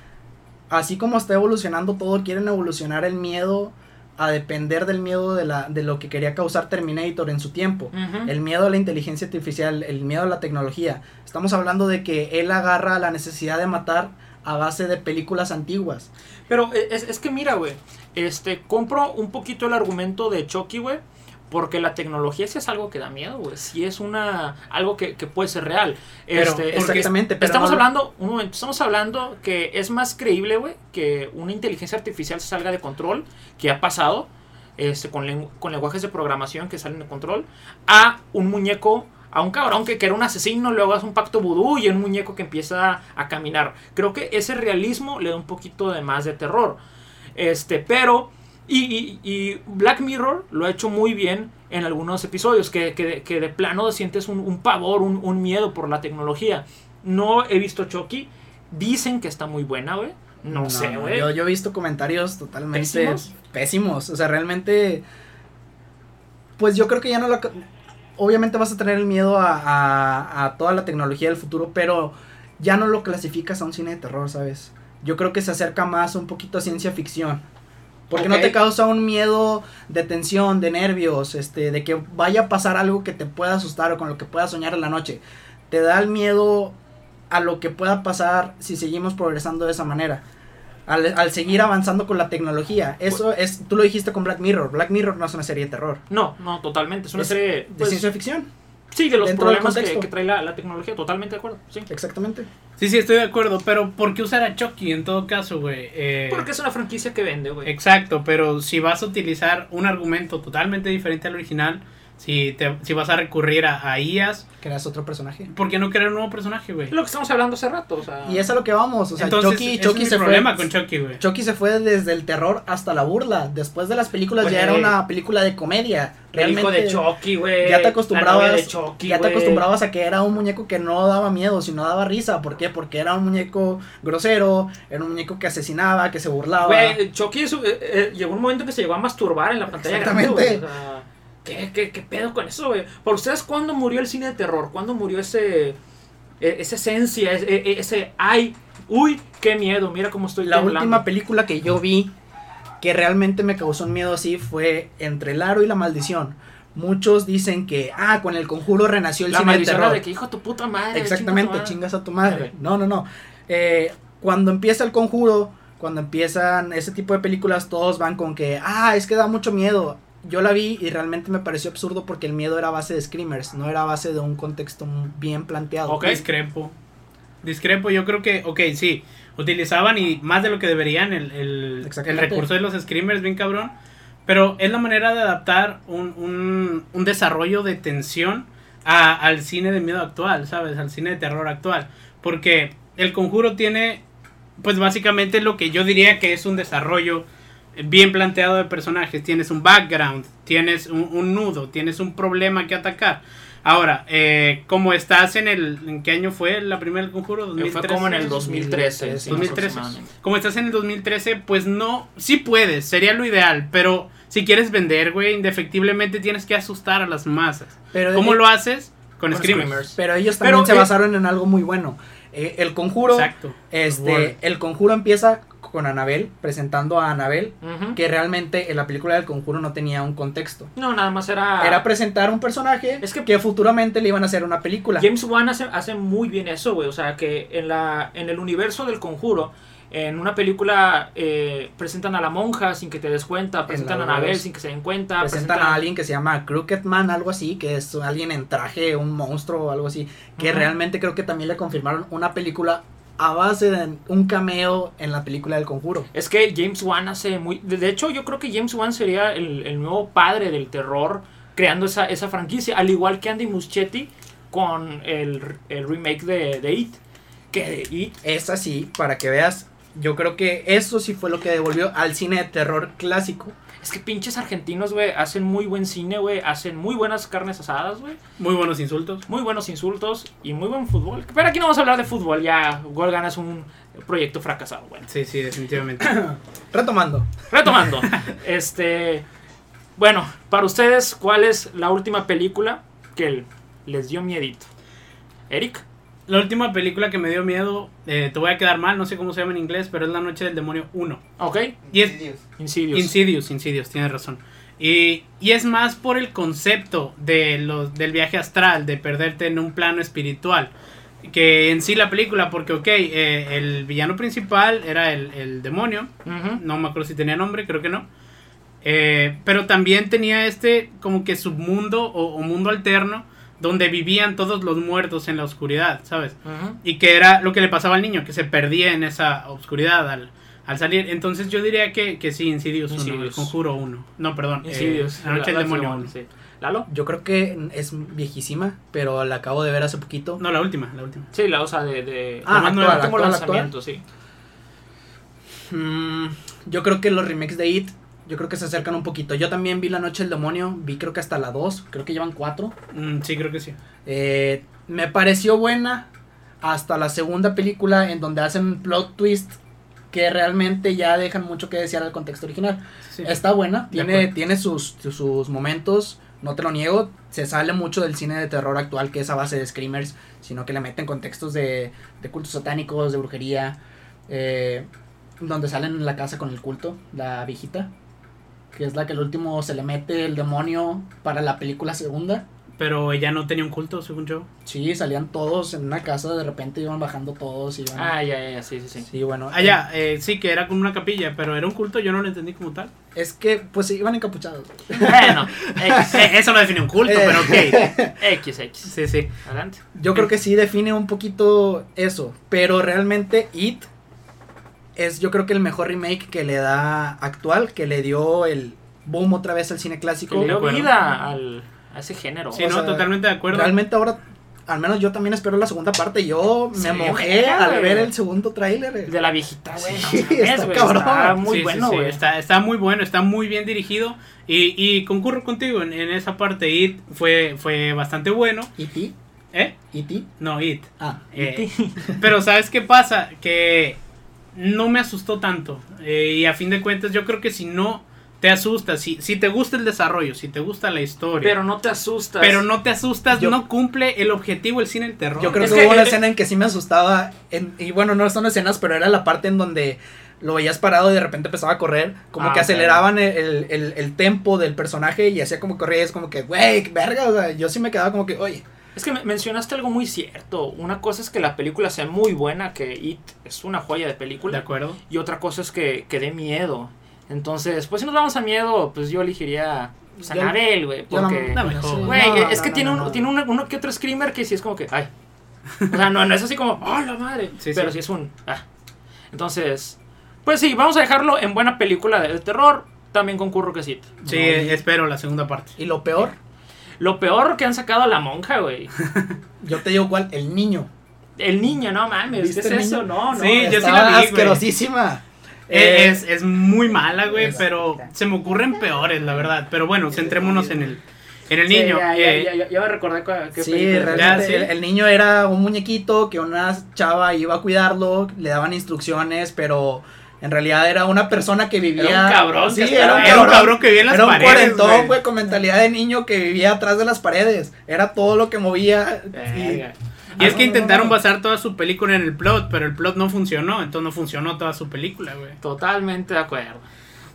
Así como está evolucionando todo, quieren evolucionar el miedo a depender del miedo de, la, de lo que quería causar Terminator en su tiempo. El miedo a la inteligencia artificial, el miedo a la tecnología. Estamos hablando de que él agarra la necesidad de matar a base de películas antiguas. Pero eh, es, es que mira, güey. Este, compro un poquito el argumento de Chucky, güey. Porque la tecnología sí es algo que da miedo, güey. Sí es una algo que, que puede ser real. Pero, Este, Exactamente, pero estamos no- hablando, un momento, estamos hablando que es más creíble, güey, que una inteligencia artificial se salga de control, que ha pasado, este, con, lengu- con lenguajes de programación que salen de control, a un muñeco, a un cabrón que, que era un asesino, luego hace un pacto vudú y un muñeco que empieza a, caminar. Creo que ese realismo le da un poquito de más de terror. Este, pero, y, y- y Black Mirror lo ha hecho muy bien en algunos episodios, que, que- que de plano sientes un, un pavor, un, un miedo por la tecnología. No he visto Chucky, dicen que está muy buena, güey. No, sé, güey. Yo, yo he visto comentarios totalmente ¿Pésimos? pésimos. O sea, realmente. Pues yo creo que ya no la. Obviamente vas a tener el miedo a, a- a toda la tecnología del futuro, pero ya no lo clasificas a un cine de terror, ¿sabes? Yo creo que se acerca más un poquito a ciencia ficción. Porque no te causa un miedo de tensión, de nervios, este, de que vaya a pasar algo que te pueda asustar o con lo que puedas soñar en la noche. Te da el miedo a lo que pueda pasar si seguimos progresando de esa manera. Al, al seguir avanzando con la tecnología. Eso es, tú lo dijiste con Black Mirror. Black Mirror no es una serie de terror. No, no, totalmente. Es una Es serie. De pues, ciencia ficción. Sí, de los dentro problemas que trae la, la tecnología. Totalmente de acuerdo. Sí. Exactamente. Sí, sí, estoy de acuerdo, pero ¿por qué usar a Chucky en todo caso, güey? Eh, Porque es una franquicia que vende, güey. Exacto, pero si vas a utilizar un argumento totalmente diferente al original, si, te, si vas a recurrir a, a IAs, Creas otro personaje. ¿por qué no crear un nuevo personaje, güey? Lo que estamos hablando hace rato, o sea. Y es a lo que vamos. O sea, Entonces, Chucky, ese Chucky es mi se problema fue. con Chucky, güey. Chucky se fue desde el terror hasta la burla. Después de las películas ya era una película de comedia. el hijo Realmente de Chucky, güey. ya te la acostumbrabas, novia de Chucky, ya te acostumbrabas a que era un muñeco que no daba miedo, sino daba risa. ¿Por qué? Porque era un muñeco grosero, era un muñeco que asesinaba, que se burlaba. Güey, Chucky es- eh, eh, llegó un momento que se llegó a masturbar en la pantalla grande, Exactamente. sea, ¿qué, qué, qué pedo con eso, güey? ¿Por ustedes cuándo murió el cine de terror? ¿Cuándo murió ese... e- esa esencia, ese, e- ese ay, uy, qué miedo, mira cómo estoy La temblando"? última película que yo vi que realmente me causó un miedo así fue Entre el aro y la maldición. Muchos dicen que, ah, con el conjuro renació el La cine de terror. de que hijo tu puta madre. Exactamente, chinga tu madre". chingas a tu madre. No, no, no. Eh, cuando empieza el conjuro, cuando empiezan ese tipo de películas, todos van con que, ah, es que da mucho miedo. Yo la vi y realmente me pareció absurdo porque el miedo era base de screamers, no era base de un contexto bien planteado. Ok. Discrepo. Discrepo, yo creo que, ok, sí, utilizaban y más de lo que deberían el, el, el recurso de los screamers, bien cabrón. Pero es la manera de adaptar un, un, un desarrollo de tensión a- al cine de miedo actual, ¿sabes? Al cine de terror actual. Porque el conjuro tiene, pues básicamente lo que yo diría que es un desarrollo bien planteado de personajes. Tienes un background, tienes un, un nudo, tienes un problema que atacar. Ahora, eh, como estás en el... ¿En qué año fue la primera del conjuro? Eh, Fue como en el 2013. sí, 2013. aproximadamente. Como estás en el 2013, pues no, sí puedes, sería lo ideal, pero si quieres vender, güey, indefectiblemente tienes que asustar a las masas. Pero, ¿Cómo lo haces? Con, Con screamers. screamers. pero ellos también Pero, se eh, basaron en algo muy bueno. Eh, el conjuro, Exacto. este, el conjuro empieza con Anabel, presentando a Anabel, que realmente en la película del conjuro no tenía un contexto. No, nada más era... Era presentar un personaje Es que- que, futuramente le iban a hacer una película. James Wan hace, hace muy bien eso, güey. O sea, que en, la, en el universo del conjuro, en una película eh, presentan a la monja sin que te des cuenta, presentan a Anabel sin que se den cuenta. presentan a alguien que se llama Crooked Man, algo así, que es alguien en traje, un monstruo o algo así, que realmente creo que también le confirmaron una película a base de un cameo en la película del conjuro. Es que James Wan hace muy... De hecho, yo creo que James Wan sería el, el nuevo padre del terror creando esa, esa franquicia, al igual que Andy Muschietti con el, el remake de, de It. Que It Es así, para que veas, yo creo que eso sí fue lo que devolvió al cine de terror clásico. Es que pinches argentinos, güey, hacen muy buen cine, güey, hacen muy buenas carnes asadas, güey, Muy buenos insultos. muy buenos insultos y muy buen fútbol. Pero aquí no vamos a hablar de fútbol, ya Gol Gana es un proyecto fracasado, güey. Sí, sí, definitivamente. Retomando, Retomando, este, bueno, para ustedes, ¿cuál es la última película que les dio miedito? Eric, La última película que me dio miedo, eh, te voy a quedar mal, no sé cómo se llama en inglés, pero es La Noche del Demonio 1. ok, Y es, Insidious. Insidious, Insidious, tienes razón. Y, y es más por el concepto de los, del viaje astral, de perderte en un plano espiritual, que en sí la película, porque ok, eh, el villano principal era el, el demonio, no me acuerdo si tenía nombre, creo que no. Eh, pero también tenía este como que submundo o, o mundo alterno donde vivían todos los muertos en la oscuridad, ¿sabes? Y que era lo que le pasaba al niño, que se perdía en esa oscuridad al, al salir. Entonces yo diría que, que sí, Insidious 1, el Insidious. Conjuro 1. No, perdón. eh, Insidious, la noche del la- demonio la- 1. sí. ¿Lalo? Yo creo que es viejísima, pero la acabo de ver hace poquito. No, la última, la última. Sí, la usa de... de Ah, la actual, último actual, lanzamiento, sí. Mm, yo creo que los remakes de It, yo creo que se acercan un poquito. Yo también vi La Noche del Demonio, vi creo que hasta la 2, creo que llevan 4. Mm, sí, creo que sí. Eh, me pareció buena hasta la segunda película en donde hacen plot twist que realmente ya dejan mucho que desear al contexto original. Sí. Está buena, tiene, tiene sus, sus momentos, no te lo niego, se sale mucho del cine de terror actual que es a base de screamers, sino que le meten contextos de, de cultos satánicos, de brujería, eh, donde salen en la casa con el culto, la viejita, que es la que el último se le mete el demonio para la película segunda. Pero ella no tenía un culto, según yo. Sí, salían todos en una casa, de repente iban bajando todos y iban... Ah, ya, ya, sí, sí, sí. Sí, bueno. Ah, ya, eh, sí, que era como una capilla, pero era un culto, yo no lo entendí como tal. Es que, pues sí, iban encapuchados. Bueno, X, Eh, eso no define un culto, Eh. pero ok. X, X. Sí, sí. Adelante. Yo creo que sí define un poquito eso, pero realmente It es yo creo que el mejor remake que le da actual, que le dio el boom otra vez al cine Que clásico. le de dio vida al, a ese género. Sí, O no, sea, totalmente de acuerdo. Realmente ahora, al menos yo también espero la segunda parte. Yo me Sí, mojé güey. al ver el segundo tráiler. De la viejita, güey. Sí, no está güey, cabrón. Está muy Sí, bueno, sí, güey. Está, está muy bueno, está muy bien dirigido. Y, y concurro contigo en, en esa parte. It fue, fue bastante bueno. ¿E.T.? ¿Eh? ¿E.T.? No, It. Ah, Eh, pero ¿sabes qué pasa? Que no me asustó tanto. Eh, y a fin de cuentas yo creo que si no te asustas, si, si te gusta el desarrollo, si te gusta la historia, Pero no te asustas. pero no te asustas, Yo- no cumple el objetivo el cine del terror. yo creo Es que, que hubo una escena en que sí me asustaba. en- y bueno, no son escenas, pero era la parte en donde lo veías parado y de repente empezaba a correr. Como Ah, que aceleraban el, el, el- el tempo del personaje y hacía como corría. y es como que, güey, verga. O sea, yo sí me quedaba como que, oye. Es que me- mencionaste algo muy cierto. Una cosa es que la película sea muy buena, que It es una joya de ¿De película. acuerdo? Y otra cosa es que, que dé miedo. Entonces, pues si nos vamos a miedo, pues yo elegiría pues, Yo- Anabel, güey. Porque, güey, es que no, tiene, no, un- no. tiene uno, uno que otro screamer que sí es como que, ay. O sea, no, no es así como, oh, la madre. Sí, pero sí. sí es un, ah. Entonces, pues sí, vamos a dejarlo en buena película de, de terror. También concurro que sí. Sí, No, y- espero la segunda parte. Y lo peor, Lo peor que han sacado a la monja, güey. yo te digo cuál, el niño. El niño, no mames, ¿qué ¿Viste es eso? niño? No, no. Sí, yo sí la vi, asquerosísima. Eh, Eh, es, es muy mala, güey, pero se me ocurren peores, la verdad. Pero bueno, centrémonos en el, en el Sí, niño. ya, ya, Eh, ya, ya, ya me recordé cua- qué Sí, película. realmente sí. El, el niño era un muñequito que una chava iba a cuidarlo, le daban instrucciones, pero en realidad era una persona que vivía. Era un cabrón Sí, que era un estaba- Era un cabrón. que vivía en las Era un paredes, cuarentón, güey. con mentalidad de niño que vivía atrás de las paredes. Era todo lo que movía. y-. Y es Ah, que no, intentaron no, no. basar toda su película en el plot, pero el plot no funcionó, entonces no funcionó toda su película, güey. Totalmente de acuerdo.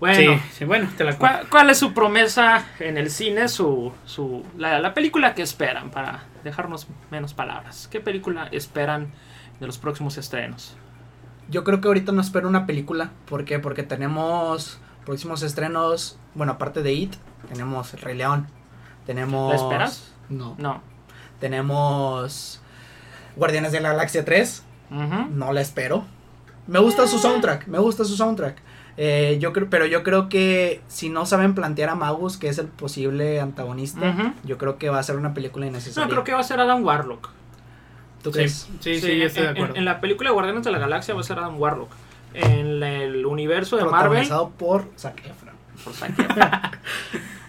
Bueno, sí, sí, bueno, te la cuento. ¿cuál, cuál es su promesa en el cine? Su, su, la, la película que esperan para dejarnos menos palabras. ¿Qué película esperan de los próximos estrenos? Yo creo que ahorita no espero una película. ¿Por qué? Porque tenemos próximos estrenos. Bueno, aparte de It, tenemos El Rey León. Tenemos. ¿La esperas? No. No. Tenemos Guardianes de la Galaxia 3. Ujú. No la espero. Me gusta su soundtrack. Me gusta su soundtrack. Eh, yo creo, pero yo creo que si no saben plantear a Magus, que es el posible antagonista, yo creo que va a ser una película No, innecesaria. creo que va a ser Adam Warlock. ¿Tú Sí, crees? sí, sí, yo estoy de en, acuerdo. en la película de Guardianes de la Galaxia va a ser Adam Warlock. En el universo de Marvel. Protagonizado por Zac Efron. Por Zac Efron.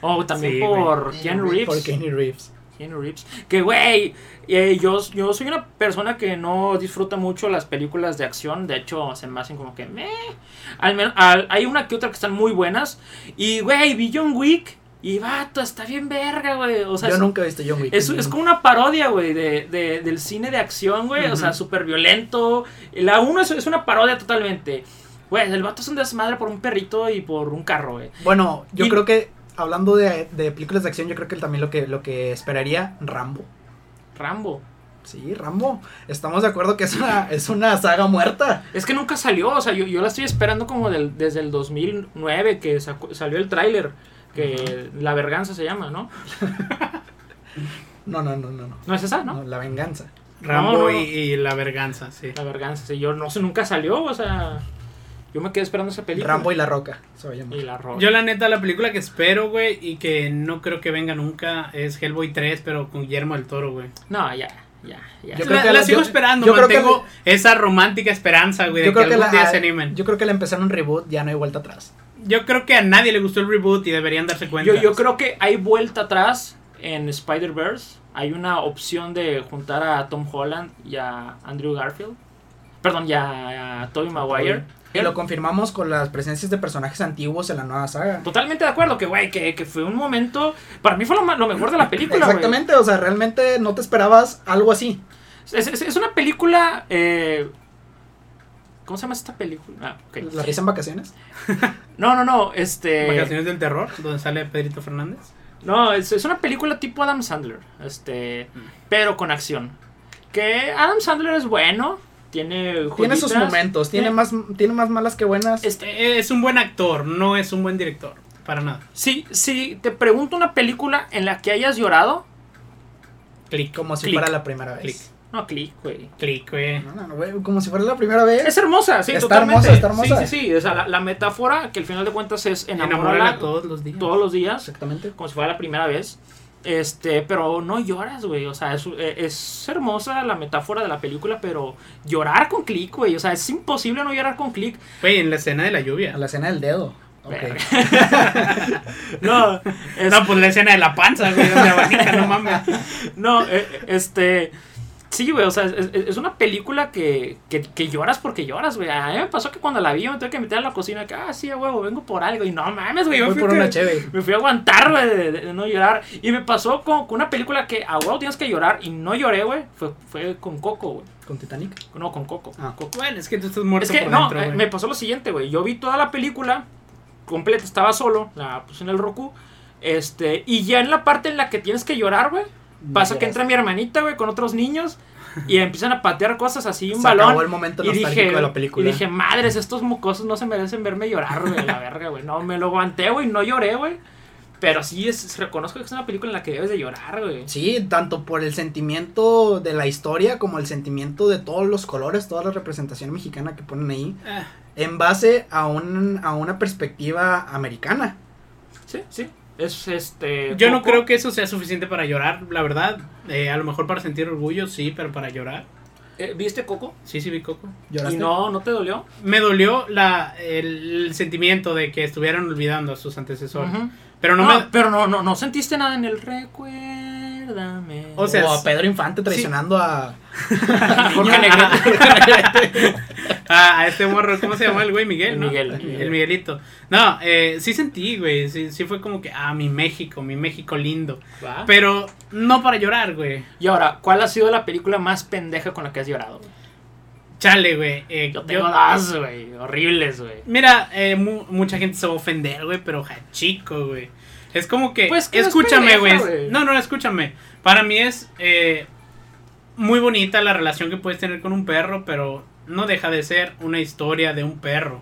O también Sí, por Keanu Reeves. Por Kenny Reeves. Keanu Reeves. Que, güey, eh, yo, yo soy una persona que no disfruta mucho las películas de acción. De hecho, se me hacen como que, meh. Al men- al- hay una que otra que están muy buenas. Y, güey, John Wick. Y, vato, está bien verga, güey. O sea, yo es, nunca he visto John Wick. es, es como una parodia, güey, de, de- del cine de acción, güey. O sea, súper violento. La 1 es, es una parodia totalmente. Güey, el vato es un desmadre por un perrito y por un carro, güey. Bueno, yo Y- creo que hablando de, de películas de acción, yo creo que también lo que, lo que esperaría Rambo. Rambo. Sí, Rambo. Estamos de acuerdo que es una, es una saga muerta. Es que nunca salió, o sea, yo, yo la estoy esperando como del, desde el 2009 que sacó- salió el tráiler, que La Verganza se llama, ¿no? No, no, no, no. no. No es esa, ¿no? No, la venganza. Rambo No, no. Y, y la verganza, sí. La Verganza, sí, yo no sé, nunca salió, o sea, yo me quedé esperando esa película. Rambo y la roca. Se va a llamar. y la roca. Yo la neta, la película que espero, güey, y que no creo que venga nunca es Hellboy 3, pero con Guillermo del Toro, güey. No, ya, ya, ya. Yo la, creo que la la- sigo yo- esperando, yo creo que mantengo esa romántica esperanza, güey, de Yo que, creo que, algún la- día se animen. Yo, yo creo que al empezar un reboot ya no hay vuelta atrás. Creo que a nadie le gustó el reboot y deberían darse cuenta. Yo, yo creo que hay vuelta atrás en Spider-Verse. Hay una opción de juntar a Tom Holland y a Andrew Garfield. Perdón, y a, a Tobey Maguire. Y lo confirmamos con las presencias de personajes antiguos en la nueva saga. Totalmente de acuerdo que, güey, que, que fue un momento... Para mí fue lo, lo mejor de la película. Exactamente, o sea, realmente no te esperabas algo así. Es, es- es una película... eh, ¿Cómo se llama esta película? Ah, ok. La risa en vacaciones. No, no, no, este... Vacaciones del terror, donde sale Pedrito Fernández. No, es, es una película tipo Adam Sandler, este, pero con acción. Que Adam Sandler es bueno, tiene Tiene sus momentos, tiene Eh, más, tiene más malas que buenas. Este, Es un buen actor, no es un buen director, para nada. si, si te pregunto una película en la que hayas llorado, Click, como si click. fuera la primera vez. Click. No, click, güey. click, güey. No, no, no, güey, como si fuera la primera vez. Es hermosa, sí, Está totalmente. hermosa, está hermosa. Sí, sí, sí. O sea, la, la metáfora que al final de cuentas es Enamorarla todos los días. todos los días. Exactamente. como si fuera la primera vez. Este, pero no lloras, güey. O sea, es, es hermosa la metáfora de la película, pero llorar con click, güey. O sea, es imposible no llorar con click. Güey, en la escena de la lluvia. A la escena del dedo. Ok. Verga. No, es- No, pues la escena de la panza, güey, donde abanica, no mames. no, eh, este. Sí, güey, o sea, es, es- una película que, que, que lloras porque lloras, güey. A mí me pasó que cuando la vi yo me tuve que meter a la cocina, que, ah, sí, huevo, vengo por algo. Y no mames, güey, me fui, por que- una cheve. me fui a aguantar, güey, de, de- de no llorar. Y me pasó con, con una película que a huevo tienes que llorar y no lloré, güey. Fue, fue con Coco, güey. Con Titanic. No, con Coco. Ah. Coco. Bueno, es que tú estás muerto Es que por no, dentro, eh, güey. me pasó lo siguiente, güey. Yo vi toda la película completa, estaba solo, la puse en el Roku. Este, y ya en la parte en la que tienes que llorar, güey, pasa que entra mi hermanita, güey, con otros niños y empiezan a patear cosas así, un Se balón. acabó el momento y dije, de la película. y dije, madres, estos mocosos no se merecen verme llorar, güey, la verga, güey. No, me lo aguanté, güey, no lloré, güey. Pero sí, es, reconozco que es una película en la que debes de llorar, güey. Sí, tanto por el sentimiento de la historia como el sentimiento de todos los colores, toda la representación mexicana que ponen ahí, Ah, en base a, un, a una perspectiva americana. Sí, sí. Es este. Yo no creo que eso sea suficiente para llorar, la verdad. Eh, a lo mejor para sentir orgullo, sí, pero para llorar. Eh, ¿Viste Coco? Sí, sí vi Coco. ¿Lloraste? ¿Y no, no te dolió? Me dolió la, el, el sentimiento de que estuvieran olvidando a sus antecesores. Pero no, No, me... pero no, no, no sentiste nada en el recuérdame. O sea, o a Pedro Infante traicionando a... Jorge Ah, Negrete. a, a este morro, ¿cómo se llama el güey? Miguel, El ¿no? Miguel. El Miguelito. No, eh, sí sentí, güey. Sí, sí fue como que, ah, mi México, mi México lindo. ¿Va? Pero no para llorar, güey. Y ahora, ¿cuál ha sido la película más pendeja con la que has llorado? güey? Chale, güey. eh, Yo tengo yo- dos, güey. Horribles, güey. Mira, eh, mu- mucha gente se va a ofender, güey, pero ja, chico, güey. Es como que, Pues que escúchame, güey. No, no, escúchame. Para mí es eh, muy bonita la relación que puedes tener con un perro, pero no deja de ser una historia de un perro,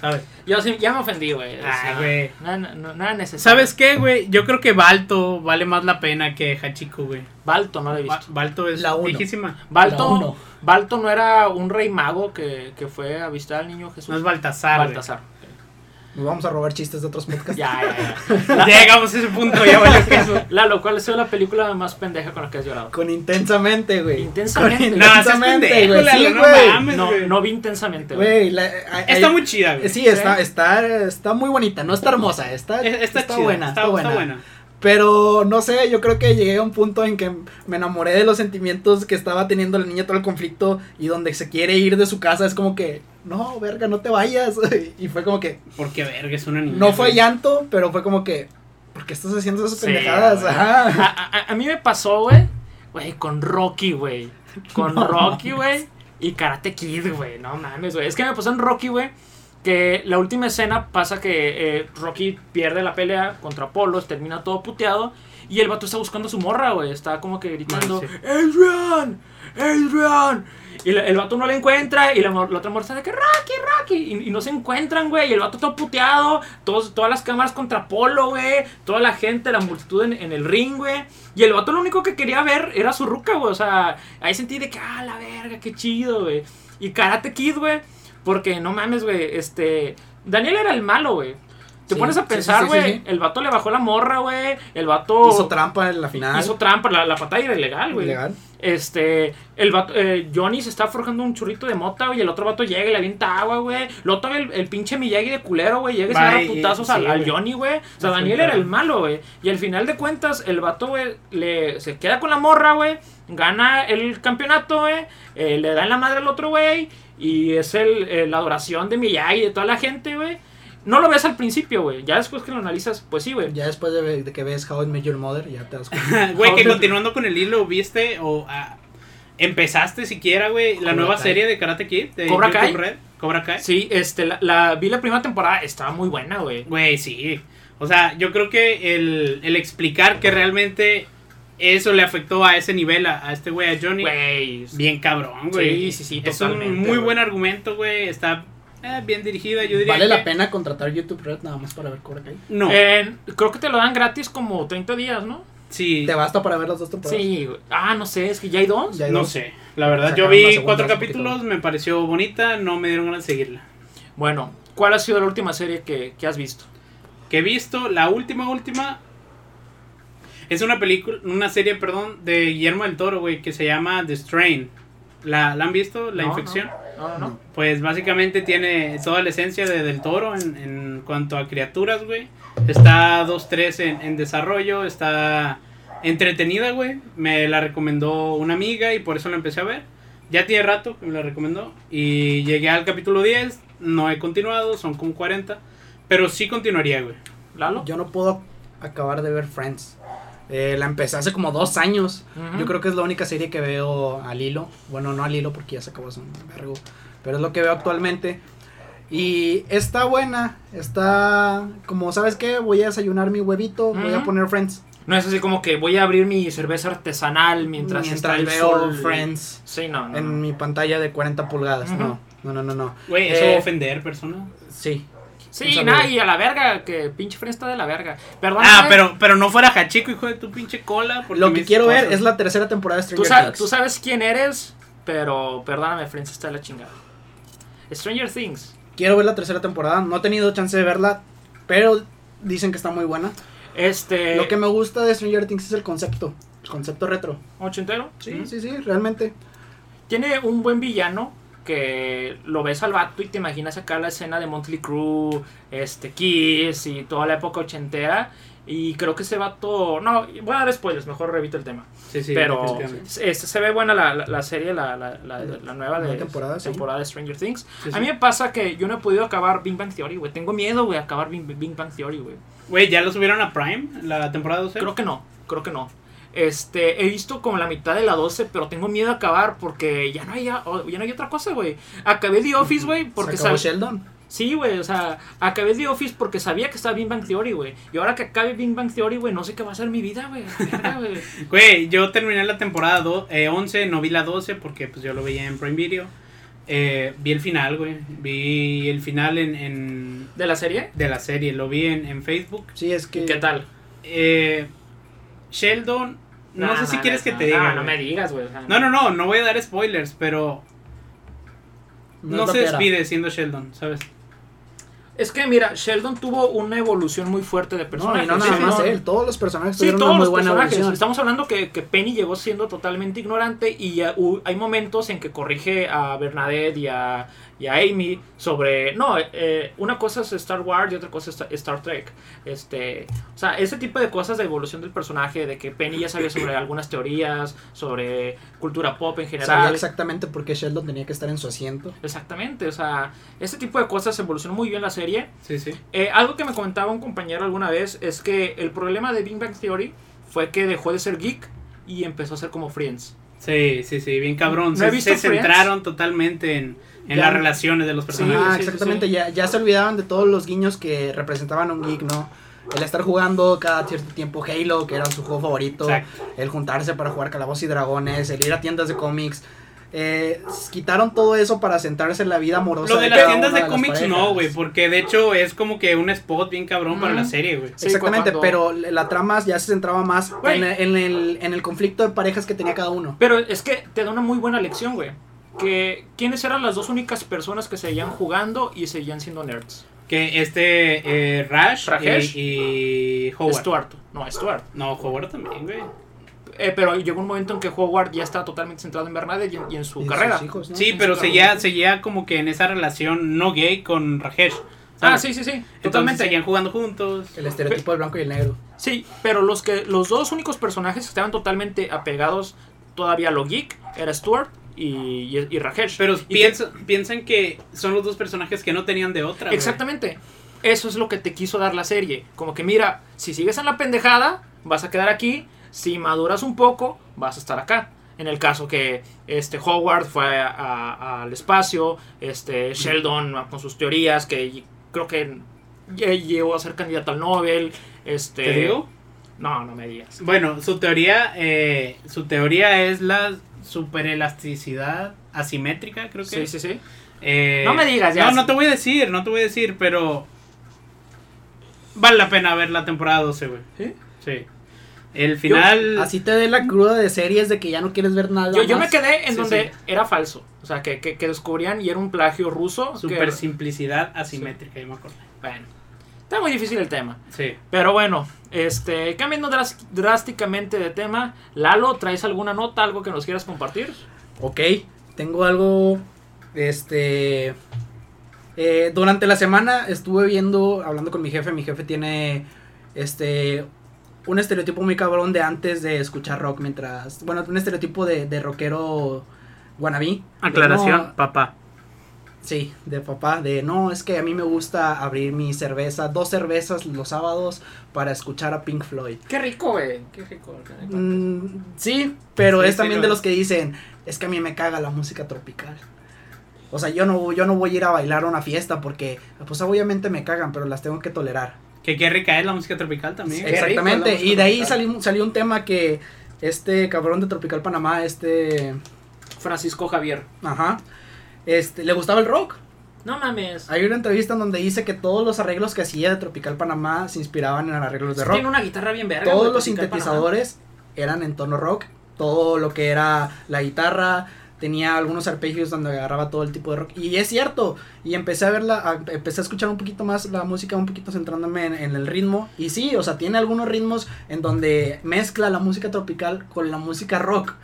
¿sabes? Yo sí, ya me ofendí, güey. Ay, güey. No, nada necesario. ¿Sabes qué, güey? Yo creo que Balto vale más la pena que Hachiko, güey. Balto no lo he Ba- visto. Balto es La uno. viejísima. La Balto, uno. Balto no era un rey mago que, que fue a visitar al niño Jesús. No es Baltasar. Baltasar. Nos vamos a robar chistes de otros podcasts. Ya, ya, ya. Llegamos a ese punto, ya valió queso. Lalo, ¿cuál ha sido la película más pendeja con la que has llorado? Con intensamente, güey. Intensamente. Con No, intensamente, güey. Sí, no mames. No, güey. no vi intensamente, güey. Está muy chida, güey. Sí, está, está, está muy bonita. No está hermosa, está, Es- Está, chida, buena, está, buena. Pero no sé, yo creo que llegué a un punto en que me enamoré de los sentimientos que estaba teniendo la niña, todo el conflicto, y donde se quiere ir de su casa es como que, no, verga, no te vayas. Y fue como que, Porque verga, es una niña. no fue llanto, pero fue como que, ¿por qué estás haciendo esas Sí, pendejadas? Ajá. A, a- a mí me pasó, güey, güey, con Rocky, güey. Con No Rocky, güey. Y Karate Kid, güey. No mames, güey. Es que me pasó en Rocky, güey. Que la última escena pasa que eh, Rocky pierde la pelea contra Apolo, termina todo puteado. Y el vato está buscando a su morra, güey. Está como que gritando: Ah, sí. ¡Adrian! ¡Adrian! Y la- el vato no la encuentra. Y la, la otra morra está de que Rocky, Rocky. Y, y no se encuentran, güey. Y el vato todo puteado. Todos, todas las cámaras contra Apolo, güey. Toda la gente, la multitud en, en el ring, güey. Y el vato lo único que quería ver era su ruca, güey. O sea, ahí sentí de que, ah, la verga, qué chido, güey. Y Karate Kid, güey. Porque no mames, güey. Este. Daniel era el malo, güey. Te Sí, pones a pensar, güey. sí, sí. El vato le bajó la morra, güey. El vato. Hizo trampa en la final. Hizo trampa. La, la patada era ilegal, güey. Ilegal. Este, el vato, eh, Johnny se está forjando un churrito de mota, güey, el otro vato llega y le avienta agua, güey. Luego el, el pinche Miyagi de culero, güey, llega y se agarra putazos al. Johnny, güey. O sea, Daniel era el malo, güey. Y al final de cuentas, el vato, güey, le, se queda con la morra, güey. Gana el campeonato, güey. eh, le da en la madre al otro, güey. Y es el, eh, la adoración de Miyagi y de toda la gente, güey. No lo ves al principio, güey. Ya después que lo analizas, pues sí, güey. Ya después de, de que ves How I Met Your Mother, ya te das cuenta. Güey, que continuando con el hilo, ¿viste o ah, empezaste siquiera, güey, la nueva Kai. serie de Karate Kid? De Cobra YouTube Kai. Red? Cobra Kai. Sí, este, la, la- vi la primera temporada, estaba muy buena, güey. Güey, sí. O sea, yo creo que el, el explicar que realmente eso le afectó a ese nivel a, a este güey, a Johnny, Güey. bien cabrón, güey. Sí, sí, sí, Es un muy buen argumento, güey. Está eh, bien dirigida, yo diría. ¿Vale que- la pena contratar YouTube Red nada más para ver Cobra Kai? No, Eh, creo que te lo dan gratis como 30 días, ¿no? sí. ¿Te basta para ver las dos temporadas? Sí, güey. Ah, no sé, es que ya hay dos. Ya hay No dos. sé. La verdad, yo vi cuatro capítulos, me pareció bonita, no me dieron ganas de seguirla. Bueno, ¿cuál ha sido la última serie que, que has visto? que he visto, la última, última, es una película, una serie, perdón, de Guillermo del Toro, güey, que se llama The Strain. ¿La, la han visto? ¿La No, infección? No, no, no. Pues básicamente tiene toda la esencia de Del Toro en, en cuanto a criaturas, güey. Está 2-3 en, en desarrollo, está entretenida, güey. Me la recomendó una amiga y por eso la empecé a ver. Ya tiene rato que me la recomendó. Y llegué al capítulo 10, no he continuado, son como 40. Pero sí continuaría, güey. ¿Lalo? Yo no puedo acabar de ver Friends. Eh, la empecé hace como dos años. Yo creo que es la única serie que veo al hilo. Bueno, no al hilo porque ya se acabó hace un vergo. Pero es lo que veo actualmente. Y está buena. Está como, ¿sabes qué? Voy a desayunar mi huevito. Voy a poner Friends. No es así como que voy a abrir mi cerveza artesanal mientras, está Mientras el veo sol. Friends Sí, no, no. en no. mi pantalla de 40 pulgadas. Ujú. No, no, no, no. no. Güey, eso Eh, ofender personas. Sí. Sí, nada, y a la verga, que pinche Friends está de la verga. Perdón. Ah, pero, pero no fuera Hachiko, hijo de tu pinche cola. porque Lo que quiero ver es la tercera temporada de Stranger Things. tú sabes quién eres, pero perdóname, Friends está de la chingada. Stranger Things. Quiero ver la tercera temporada. No he tenido chance de verla, pero dicen que está muy buena. Este. Lo que me gusta de Stranger Things es el concepto. El concepto retro. ¿Ochentero? Sí, sí, sí, realmente. Tiene un buen villano que lo ves al vato y te imaginas acá la escena de Monthly Crew, este Kiss y toda la época ochentera. Y creo que ese vato. No, voy a dar spoilers, mejor revito el tema. Sí, sí, pero este, se ve buena la, la, la serie, la, la, la, la nueva de La temporada, sí. temporada de Stranger Things. Sí, A mí me pasa que yo no he podido acabar Big Bang Theory, güey. Tengo miedo, güey, a acabar Big, Big Bang Theory, güey. Güey, ¿ya lo subieron a Prime? La temporada 12. Creo que no, creo que no. Este, he visto como la mitad de la 12, pero tengo miedo a acabar porque ya no hay, ya, no hay otra cosa, güey. Acabé The Office, güey, porque Se acabó Sheldon. Sí, güey, o sea, acabé The Office porque sabía que estaba Big Bang Theory, güey. Y ahora que acabe Big Bang Theory, güey, no sé qué va a ser mi vida, güey. Güey, yo terminé la temporada do- eh, 11, no vi la 12 porque pues yo lo veía en Prime Video. Eh, vi el final, güey. Vi el final en, en- ¿De la serie? de la serie, lo vi en, en Facebook. Sí, es que. ¿Qué tal? Eh, Sheldon, no sé si quieres que te diga. No, me digas, güey. o sea, No, no, no, no voy a dar spoilers, pero no, se despide siendo Sheldon, ¿sabes? Es que mira, Sheldon tuvo una evolución muy fuerte de No, personaje. y no nada Sí, más no. él. Todos los personajes Sí, tuvieron todos una muy los buena personajes. evolución. Estamos hablando que, que Penny llegó siendo totalmente ignorante y ya hay momentos en que corrige a Bernadette y a, y a Amy sobre... No, eh, una cosa es Star Wars y otra cosa es Star- Trek. Este, o sea, ese tipo de cosas de evolución del personaje, de que Penny ya sabía sobre algunas teorías, sobre cultura pop en Sabía general. exactamente por qué Sheldon tenía que estar en su asiento. Exactamente, o sea, ese tipo de cosas evolucionó muy bien la serie. Sí, sí. Eh, algo que me comentaba un compañero alguna vez es que el problema de Big Bang Theory fue que dejó de ser geek y empezó a ser como Friends. Sí, sí, sí, bien cabrón. No he se, visto se Friends. centraron totalmente en, en las relaciones de los personajes. ah, sí, sí, exactamente. sí. Ya, ya se olvidaban de todos los guiños que representaban a un geek, ¿no? El estar jugando cada cierto tiempo Halo, que era su juego favorito. Exacto. El juntarse para jugar Calabozos y Dragones. El ir a tiendas de cómics. Eh, quitaron todo eso para centrarse en la vida amorosa. Lo de cada las tiendas una de cómics no, güey, porque de hecho es como que un spot bien cabrón para la serie, güey. Sí, Exactamente, cuando- pero la trama ya se centraba más en, en el, en el conflicto de parejas que tenía cada uno. Pero es que te da una muy buena lección, güey. Que quiénes eran las dos únicas personas que seguían jugando y seguían siendo nerds. Que este eh, Rash Rajesh. y, y Howard. Stuart. No, Stuart. No, Howard también, güey. Eh, pero llegó un momento en que Howard ya estaba totalmente centrado en Bernadette y en, y en su Y carrera. sus hijos, ¿no? Sí, En pero seguía, seguía como que en esa relación no gay con Rajesh. Ah, sí, sí, sí. Entonces Totalmente. seguían jugando juntos. El estereotipo del blanco y el negro. Sí, pero los que los dos únicos personajes que estaban totalmente apegados todavía a lo geek era Stuart y, y, y Rajesh. Pero Y que- piensa- piensan que son los dos personajes que no tenían de otra. güey. Exactamente. Eso es lo que te quiso dar la serie. Como que mira, si sigues en la pendejada, vas a quedar aquí. Si maduras un poco, vas a estar acá. En el caso que este Howard fue a- a- al espacio, este Sheldon con sus teorías, que creo que lle- llegó a ser candidato al Nobel. Este, ¿Te digo? No, no me digas. Bueno, su teoría, eh, su teoría es la superelasticidad asimétrica, creo que. Sí, sí, sí. Eh, No me digas ya. No, no te voy a decir, no te voy a decir, pero vale la pena ver la temporada 12, güey. ¿Sí? Sí. El final. Así te dé la cruda de series de que ya no quieres ver nada. Yo, yo me quedé en Sí, donde sí. era falso. O sea, que, que, que descubrían y era un plagio ruso. que- Super simplicidad asimétrica, ya me acordé. Bueno, está muy difícil el tema. Sí. Pero bueno, este, cambiando drásticamente de tema, Lalo, ¿traes alguna nota, algo que nos quieras compartir? Ok, tengo algo. Este. eh, durante la semana estuve viendo, hablando con mi jefe. Mi jefe tiene. Este. Un estereotipo muy cabrón de antes de escuchar rock. Mientras. Bueno, un estereotipo de, de rockero wannabe. Aclaración, no, papá. Sí, de papá, de no, es que a mí me gusta abrir mi cerveza, dos cervezas los sábados para escuchar a Pink Floyd. Qué rico, güey. Qué rico. Mm, sí, pero Sí, es sí también de los que dicen, es que a mí me caga la música tropical. O sea, yo no, yo no voy a ir a bailar a una fiesta porque, pues obviamente me cagan, pero las tengo que tolerar. Que qué rica es la música tropical también. Exactamente, y de ahí salió, salió un tema que este cabrón de Tropical Panamá, este, Francisco Javier. ajá, este, le gustaba el rock. No mames. Hay una entrevista en donde dice que todos los arreglos que hacía de Tropical Panamá se inspiraban en arreglos de rock. Tiene una guitarra bien verga. Todos los sintetizadores eran en tono rock. Todo lo que era la guitarra tenía algunos arpegios donde agarraba todo el tipo de rock. Y es cierto. Y empecé a verla, a- empecé a escuchar un poquito más la música, un poquito centrándome en, en el ritmo. Y sí, o sea, tiene algunos ritmos en donde mezcla la música tropical con la música rock.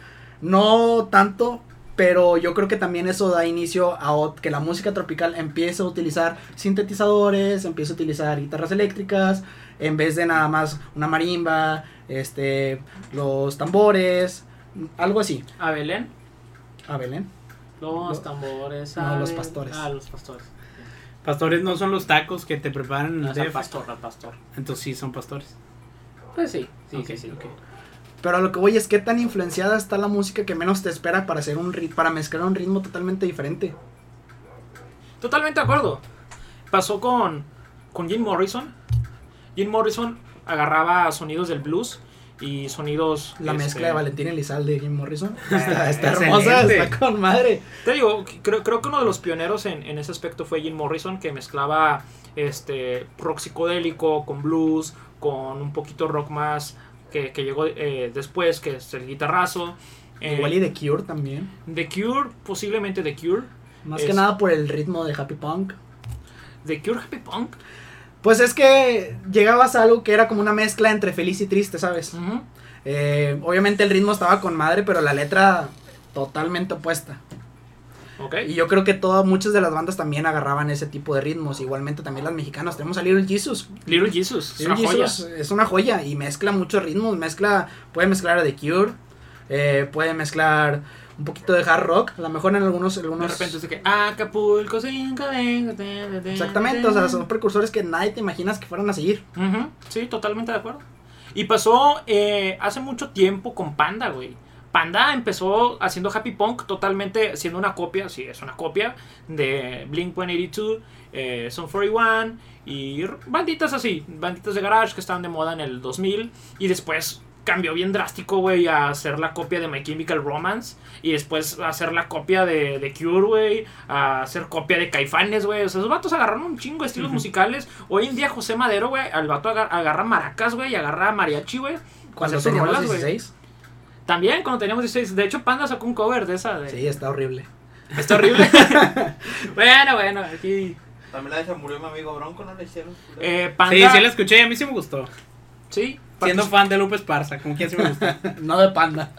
No tanto. Pero yo creo que también eso da inicio a que la música tropical empiece a utilizar sintetizadores, empiece a utilizar guitarras eléctricas, en vez de nada más una marimba, este, los tambores, algo así. A Belén. A Belén. Los Lo- tambores. no, a los pastores. Ah, los pastores. Pastores no son los tacos que te preparan en No, el pastor, al pastor. Entonces sí son pastores. Pues sí, sí, sí, sí. ok. Pero a lo que voy es qué tan influenciada está la música que menos te espera para hacer un rit- para mezclar un ritmo totalmente diferente. Totalmente de acuerdo. Pasó con, con Jim Morrison. Jim Morrison agarraba sonidos del blues y sonidos. La este, mezcla de Valentín Elizalde de Jim Morrison. Está, hermosa, está con madre. Te digo, creo, creo que uno de los pioneros en, en ese aspecto fue Jim Morrison, que mezclaba este rock psicodélico con blues, con un poquito rock más que, que llegó eh, después, que es el guitarrazo. Eh, Igual y The Cure también. The Cure, posiblemente The Cure. Más es- que nada por el ritmo de Happy Punk. The Cure Happy Punk. Pues es que llegabas a algo que era como una mezcla entre feliz y triste, ¿sabes? Eh, obviamente el ritmo estaba con madre, pero la letra totalmente opuesta. Ok. Y yo creo que todas, muchas de las bandas también agarraban ese tipo de ritmos. Igualmente también las mexicanas. Tenemos a Little Jesus. Little Jesus. Es Little una joya. Jesus es una joya y mezcla muchos ritmos. Mezcla, puede mezclar a The Cure, eh, puede mezclar un poquito de hard rock. A lo mejor en algunos... De algunos repente es de que Acapulco, cinco, de- de- de- de- Exactamente, o sea, son precursores que nadie te imaginas que fueran a seguir. Sí, totalmente de acuerdo. Y pasó eh, hace mucho tiempo con Panda, güey. Panda empezó haciendo happy punk totalmente siendo una copia, sí, es una copia de Blink 182, eh, Son 41 y banditas así, banditas de garage que estaban de moda en el 2000 y después cambió bien drástico, güey, a hacer la copia de My Chemical Romance y después a hacer la copia de, de Cure, güey, a hacer copia de Caifanes, güey. O sea, esos vatos agarraron un chingo de estilos musicales. Hoy en día José Madero, güey, al vato agar- agarra maracas, güey, y agarra mariachi, güey. Cuando teníamos rolas, güey. 16. También cuando teníamos 16. De hecho, Panda sacó un cover de esa. De... Sí, está horrible. Está horrible. bueno, bueno, aquí. También la de se murió mi amigo Bronco, ¿no le hicieron? Eh, Panda. Sí, sí la escuché y a mí sí me gustó. Sí, Siendo fan de Lupe Esparza, como quien sí me gusta. no de panda.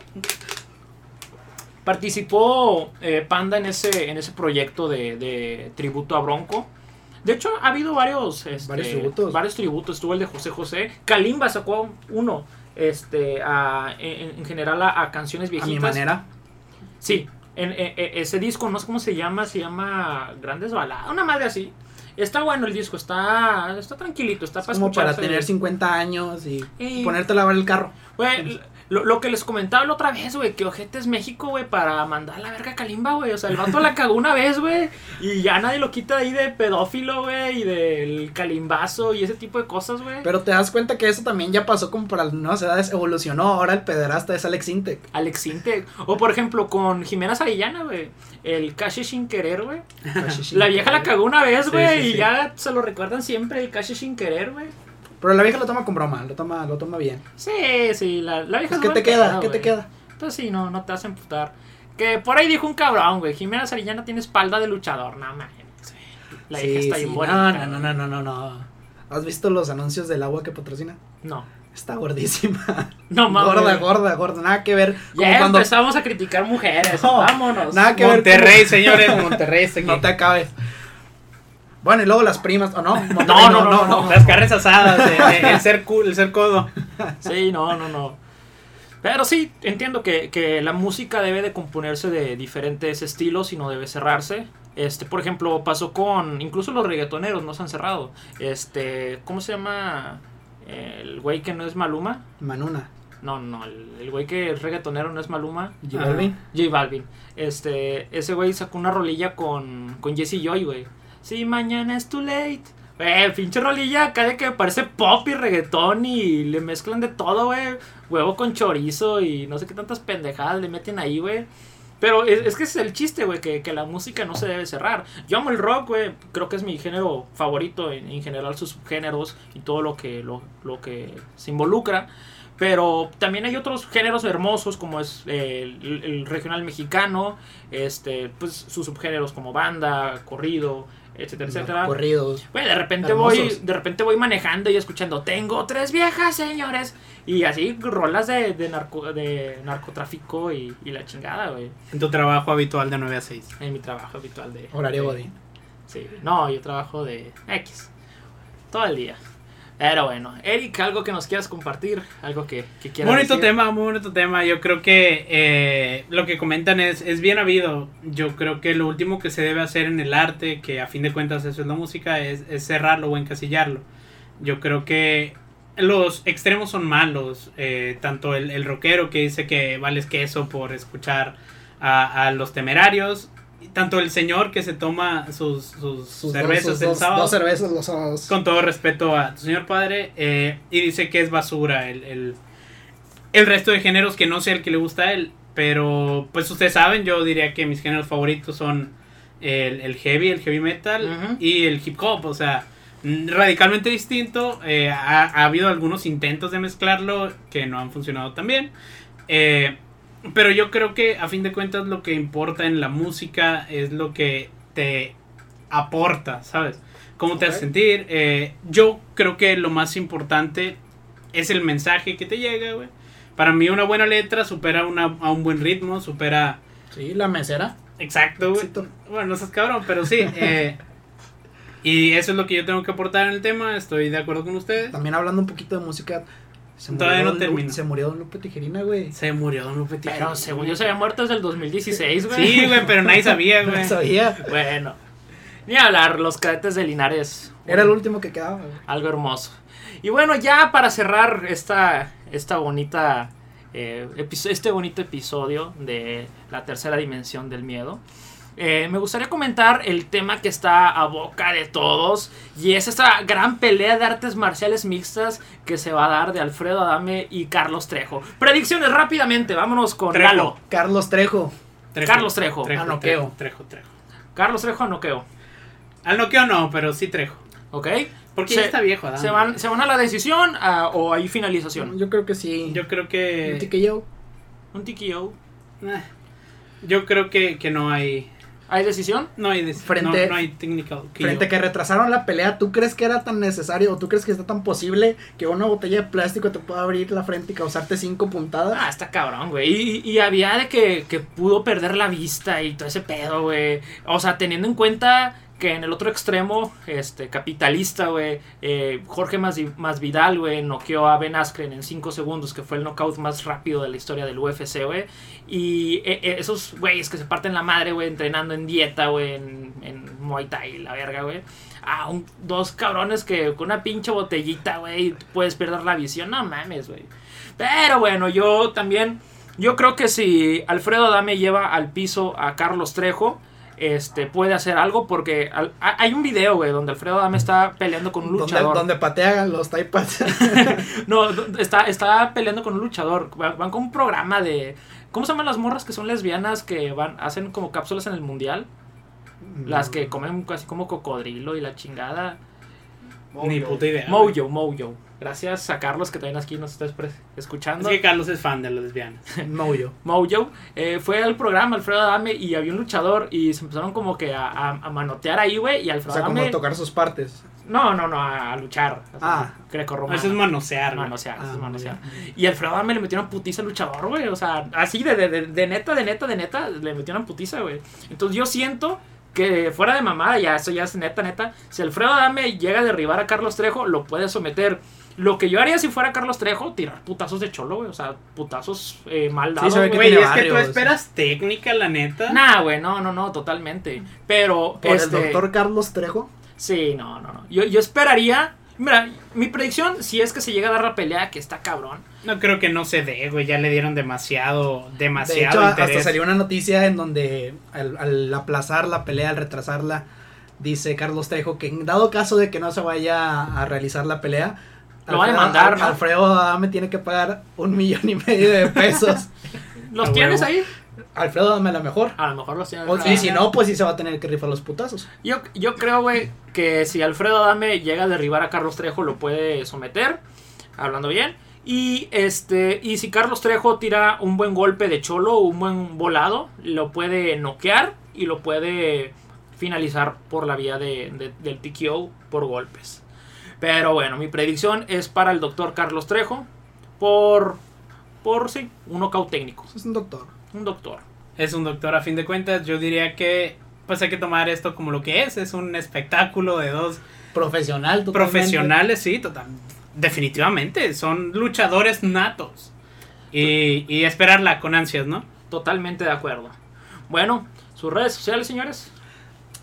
participó eh, Panda en ese, en ese proyecto de, de tributo a Bronco. De hecho, ha habido varios, este, Varios tributos. varios tributos. Estuvo el de José José. Kalimba sacó uno. Este, a- en, en general a, a canciones A viejitas. mi manera. Sí, en, en- en ese disco, no sé cómo se llama, se llama Grandes Baladas, una madre así. Está bueno el disco, está, está tranquilito, está Es para como para tener 50 años y Y- ponerte a lavar el carro. Güey, lo, lo que les comentaba la otra vez, güey, que ojete es México, güey, para mandar a la verga a Kalimba, güey. O sea, el vato la cagó una vez, güey, y ya nadie lo quita de ahí de pedófilo, güey, y del calimbazo y ese tipo de cosas, güey. Pero te das cuenta que eso también ya pasó como para las nuevas edades, evolucionó. Ahora el pederasta es Alex Intec. Alex Intec. O por ejemplo, con Jimena Sarillana, güey. El Cache sin querer, güey. La vieja la cagó una vez, Sí, güey, sí, y ya se lo recuerdan siempre, el Cache sin querer, güey. Pero la vieja lo toma con broma, lo toma, lo toma bien. Sí, sí, la, la vieja Pues, es ¿Qué buena te queda? ¿Qué te queda? Pues sí, no, no te vas a emputar. Que por ahí dijo un cabrón, güey. Jimena Sarillana tiene espalda de luchador, no mames. güey. La Sí, hija está sí, bien no, bonita. no, no, no, no, no, no. ¿Has visto los anuncios del agua que patrocina? No. Está gordísima. No mames. gorda, gorda, gorda. Nada que ver. Como Ya cuando empezamos a criticar mujeres. No, Vámonos. nada que ver Monterrey, señores, Monterrey aquí. no te acabes. Bueno, y luego las primas, ¿o no? No, no, no, no. Las carnes asadas, el ser cool, el ser codo. Sí, no, no, no. Pero sí, entiendo que, que la música debe de componerse de diferentes estilos y no debe cerrarse. Este, por ejemplo, pasó con. Incluso los reggaetoneros no se han cerrado. Este. ¿Cómo se llama? El güey que no es Maluma. Manuna. No, no, el, el güey que es reggaetonero no es Maluma. J. Balvin. J Balvin. Este, ese güey sacó una rolilla con, con Jesse Joy, güey. Sí, mañana es too late. Güey, pinche rolilla acá de que parece pop y reggaetón y le mezclan de todo, güey. Huevo con chorizo y no sé qué tantas pendejadas le meten ahí, güey. Pero es, que ese es el chiste, güey, que, la música no se debe cerrar. Yo amo el rock, güey. Creo que es mi género favorito, en, en general sus subgéneros y todo lo que, lo, lo que se involucra. Pero también hay otros géneros hermosos como es eh, el, el regional mexicano, este, pues sus subgéneros como banda, corrido, etcétera, etcétera. Corridos. Güey, de repente Hermosos. voy, de repente voy manejando y escuchando, tengo tres viejas, señores. Y así rolas de, de, narco, de narcotráfico y, y la chingada, güey. En tu trabajo habitual de 9 a 6. En mi trabajo habitual de... Horario de- Godín. Sí, no, yo trabajo de X. Todo el día. Pero bueno, Eric, algo que nos quieras compartir, algo que, que quieras Bonito decir? tema, muy bonito tema. Yo creo que eh, lo que comentan es, es bien habido. Yo creo que lo último que se debe hacer en el arte, que a fin de cuentas eso es la música, es, es cerrarlo o encasillarlo. Yo creo que los extremos son malos. eh, tanto el, el rockero que dice que vales queso por escuchar a, a los temerarios. Tanto el señor que se toma sus, sus, Sus cervezas dos, sus el dos- sábado dos cervezas los sábados. con todo respeto a tu señor padre, eh, y dice que es basura el, el, el resto de géneros que no sé el que le gusta a él, pero pues ustedes saben, yo diría que mis géneros favoritos son el, el heavy, el heavy metal y el hip hop, o sea, radicalmente distinto, eh, ha, ha habido algunos intentos de mezclarlo que no han funcionado tan bien, eh, pero yo creo que a fin de cuentas lo que importa en la música es lo que te aporta, ¿sabes? Cómo te hace sentir. Eh, yo creo que lo más importante es el mensaje que te llega, güey. Para mí una buena letra supera una, a un buen ritmo, supera... Sí, la mesera. Exacto, güey. Bueno, no seas cabrón, pero sí. eh, y eso es lo que yo tengo que aportar en el tema. Estoy de acuerdo con ustedes. También hablando un poquito de música. Se Todavía no termino. Se murió Don Lupe Tijerina, güey. Se murió Don Lupe Tijerina. Pero según yo se había muerto desde el 2016, güey. Sí, güey, pero nadie sabía, No güey. sabía. Bueno, ni hablar, los cadetes de Linares. Era el último que quedaba, güey. Algo hermoso. Y bueno, ya para cerrar esta, esta bonita eh, este bonito episodio de la tercera dimensión del miedo. Eh, me gustaría comentar el tema que está a boca de todos y es esta gran pelea de artes marciales mixtas que se va a dar de Alfredo Adame y Carlos Trejo. Predicciones rápidamente, vámonos con Trejo. Lalo. Carlos Trejo. Carlos Trejo. Trejo, noqueo. Trejo, Trejo, Trejo. Carlos Trejo a noqueo, Al noqueo no, pero sí Trejo. ¿ok? Porque Se- ya está viejo, Adame. ¿Se van, ¿Se van a la decisión o hay finalización? Yo creo que sí. Yo creo Un que. TKO. Un TKO. eh, Yo creo que, que no hay. ¿Hay decisión? No hay, des- Frente- no, no hay technical. Frente a que retrasaron la pelea, ¿tú crees que era tan necesario o tú crees que está tan posible que una botella de plástico te pueda abrir la frente y causarte cinco puntadas? Ah, está cabrón, güey. Y, y había de que, que pudo perder la vista y todo ese pedo, güey. O sea, teniendo en cuenta que en el otro extremo, este, capitalista, güey, eh, Jorge Mas- Masvidal, güey, noqueó a Ben Askren en 5 segundos, que fue el knockout más rápido de la historia del UFC, güey. Y eh, eh, esos güeyes que se parten la madre, güey, entrenando en dieta, güey, en, en Muay Thai, la verga, güey. A un- dos cabrones que con una pinche botellita, güey, puedes perder la visión. No mames, güey. Pero bueno, yo también. Yo creo que si Alfredo Adame lleva al piso a Carlos Trejo, este puede hacer algo porque al- hay un video, güey, donde Alfredo Adame está peleando con un luchador. donde patean los taipas. No, está, está peleando con un luchador. Van van con un programa de. ¿Cómo se llaman las morras que son lesbianas que van hacen como cápsulas en el mundial? Las que comen casi como cocodrilo y la chingada. Ni puta idea. Mojo, Mojo. Gracias a Carlos que también aquí nos está escuchando. Es que Carlos es fan de los lesbianos. Moyo. Mojo, eh, fue al programa Alfredo Adame y había un luchador y se empezaron como que a, a- a manotear ahí, güey, y O Alfredo sea, como Adame... tocar sus partes. No, no, no, a, a luchar. Ah. Greco-romano. Eso es manosear, güey. Manosear, eso es Ah, manosear. Y Alfredo Adame le metió una putiza al luchador, güey, o sea, así de, de, de, de neta, de neta, de neta, le metió una putiza, güey. Entonces yo siento que fuera de mamada, ya eso ya es neta, neta, si Alfredo Adame llega a derribar a Carlos Trejo, lo puede someter. Lo que yo haría si fuera Carlos Trejo, tirar putazos de cholo, güey. O sea, putazos eh, mal dados. que güey. Es que tú esperas técnica, la neta. Nah, güey, no, no, no, totalmente. Pero, Por este, el doctor Carlos Trejo. Sí, no, no, no. Yo, yo esperaría. Mira, mi predicción, si es que se llega a dar la pelea, que está cabrón. No creo que no se dé, güey. Ya le dieron demasiado, De demasiado hecho, interés. hasta salió una noticia en donde al, al aplazar la pelea, al retrasarla, dice Carlos Trejo que en dado caso de que no se vaya a realizar la pelea, Lo va a Alfredo- demandar. Alfredo Adame tiene que pagar un millón y medio de pesos. ¿Los A tienes ahí? Alfredo Adame la mejor. A lo mejor los tienes. O- y si no, pues sí se va a tener que rifar los putazos. Yo, yo creo, güey, que si Alfredo Adame llega a derribar a Carlos Trejo, lo puede someter. Hablando bien. Y este. Y si Carlos Trejo tira un buen golpe de cholo o un buen volado, lo puede noquear y lo puede finalizar por la vía de, de- del TKO por golpes. Pero bueno, mi predicción es para el doctor Carlos Trejo. Por. Por sí, un knockout técnico. Es un doctor. Un doctor. Es un doctor a fin de cuentas. Yo diría que pues hay que tomar esto como lo que es. Es un espectáculo de dos Profesional, totalmente. profesionales, sí, total. Definitivamente. Son luchadores natos. Y, y esperarla con ansias, ¿no? Totalmente de acuerdo. Bueno, sus redes sociales, señores.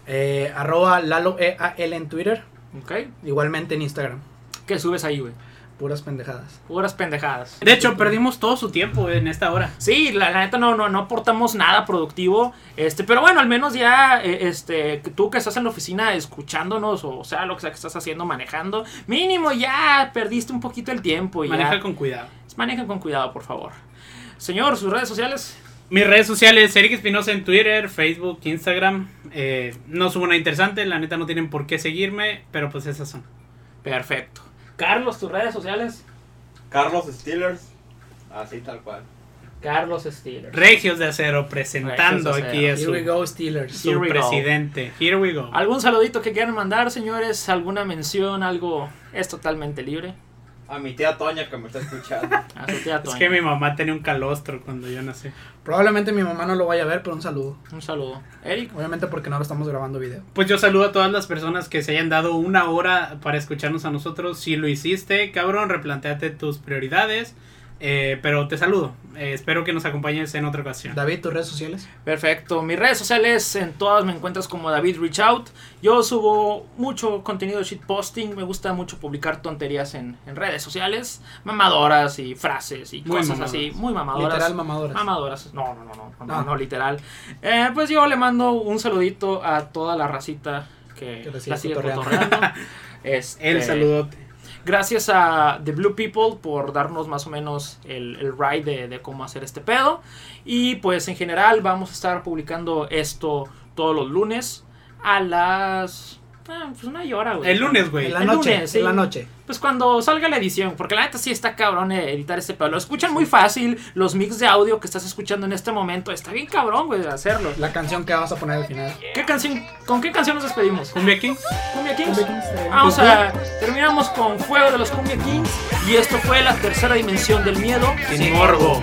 Eh, arroba Lalo EAL en Twitter. Ok. Igualmente en Instagram. ¿Qué subes ahí, güey? Puras pendejadas. Puras pendejadas. De hecho, perdimos todo su tiempo en esta hora. Sí, la, la neta no, no, no aportamos nada productivo. Este, pero bueno, al menos ya, eh, este, que tú que estás en la oficina escuchándonos, o sea, lo que sea que estás haciendo, manejando, mínimo ya perdiste un poquito el tiempo. y Maneja ya. con cuidado. Manejen con cuidado, por favor. Señor, sus redes sociales. Mis redes sociales, Eric Espinosa en Twitter, Facebook, Instagram. Eh, no subo nada interesante, la neta no tienen por qué seguirme, pero pues esas son. Perfecto. Carlos, tus redes sociales. Carlos Steelers. Así tal cual. Carlos Steelers. Regios de Acero presentando aquí a Here su, we go, Steelers. su Here we go. presidente. Here we go. ¿Algún saludito que quieran mandar, señores? ¿Alguna mención? Algo es totalmente libre. A mi tía Toña que me está escuchando. A su tía Es Toña. que mi mamá tenía un calostro cuando yo nací. Probablemente mi mamá no lo vaya a ver, pero un saludo. Un saludo. Eric. Obviamente porque no lo estamos grabando video. Pues yo saludo a todas las personas que se hayan dado una hora para escucharnos a nosotros. Si lo hiciste, cabrón, replanteate tus prioridades. Eh, pero te saludo. Eh, espero que nos acompañes en otra ocasión. David, tus redes sociales. Perfecto. Mis redes sociales, en todas me encuentras como David Reach Out. Yo subo mucho contenido de shitposting. Me gusta mucho publicar tonterías en, en redes sociales. Mamadoras y frases y Muy cosas mamadoras. así. Muy mamadoras. Literal mamadoras. Mamadoras. No, no, no, no. No, Ah. no, literal. Eh, pues yo le mando un saludito a toda la racita que, Que la sigue la sigue cotorreando. cotorreando. Este, El saludote. Gracias a The Blue People por darnos más o menos el, el ride de, de cómo hacer este pedo. Y pues en general vamos a estar publicando esto todos los lunes a las... ah, pues una hora, güey. El lunes, güey. En la El noche, lunes, sí. en la noche. Pues cuando salga la edición, porque la neta sí está cabrón editar este pedo. Lo escuchan muy fácil, los mix de audio que estás escuchando en este momento. Está bien cabrón, güey, de hacerlo. La canción que vamos a poner al final. ¿Qué canción, ¿Con qué canción nos despedimos? Cumbia Kings. Cumbia Kings, eh, Vamos a. Terminamos con Fuego de los Cumbia Kings. Y esto fue la tercera dimensión del miedo. Sin morbo.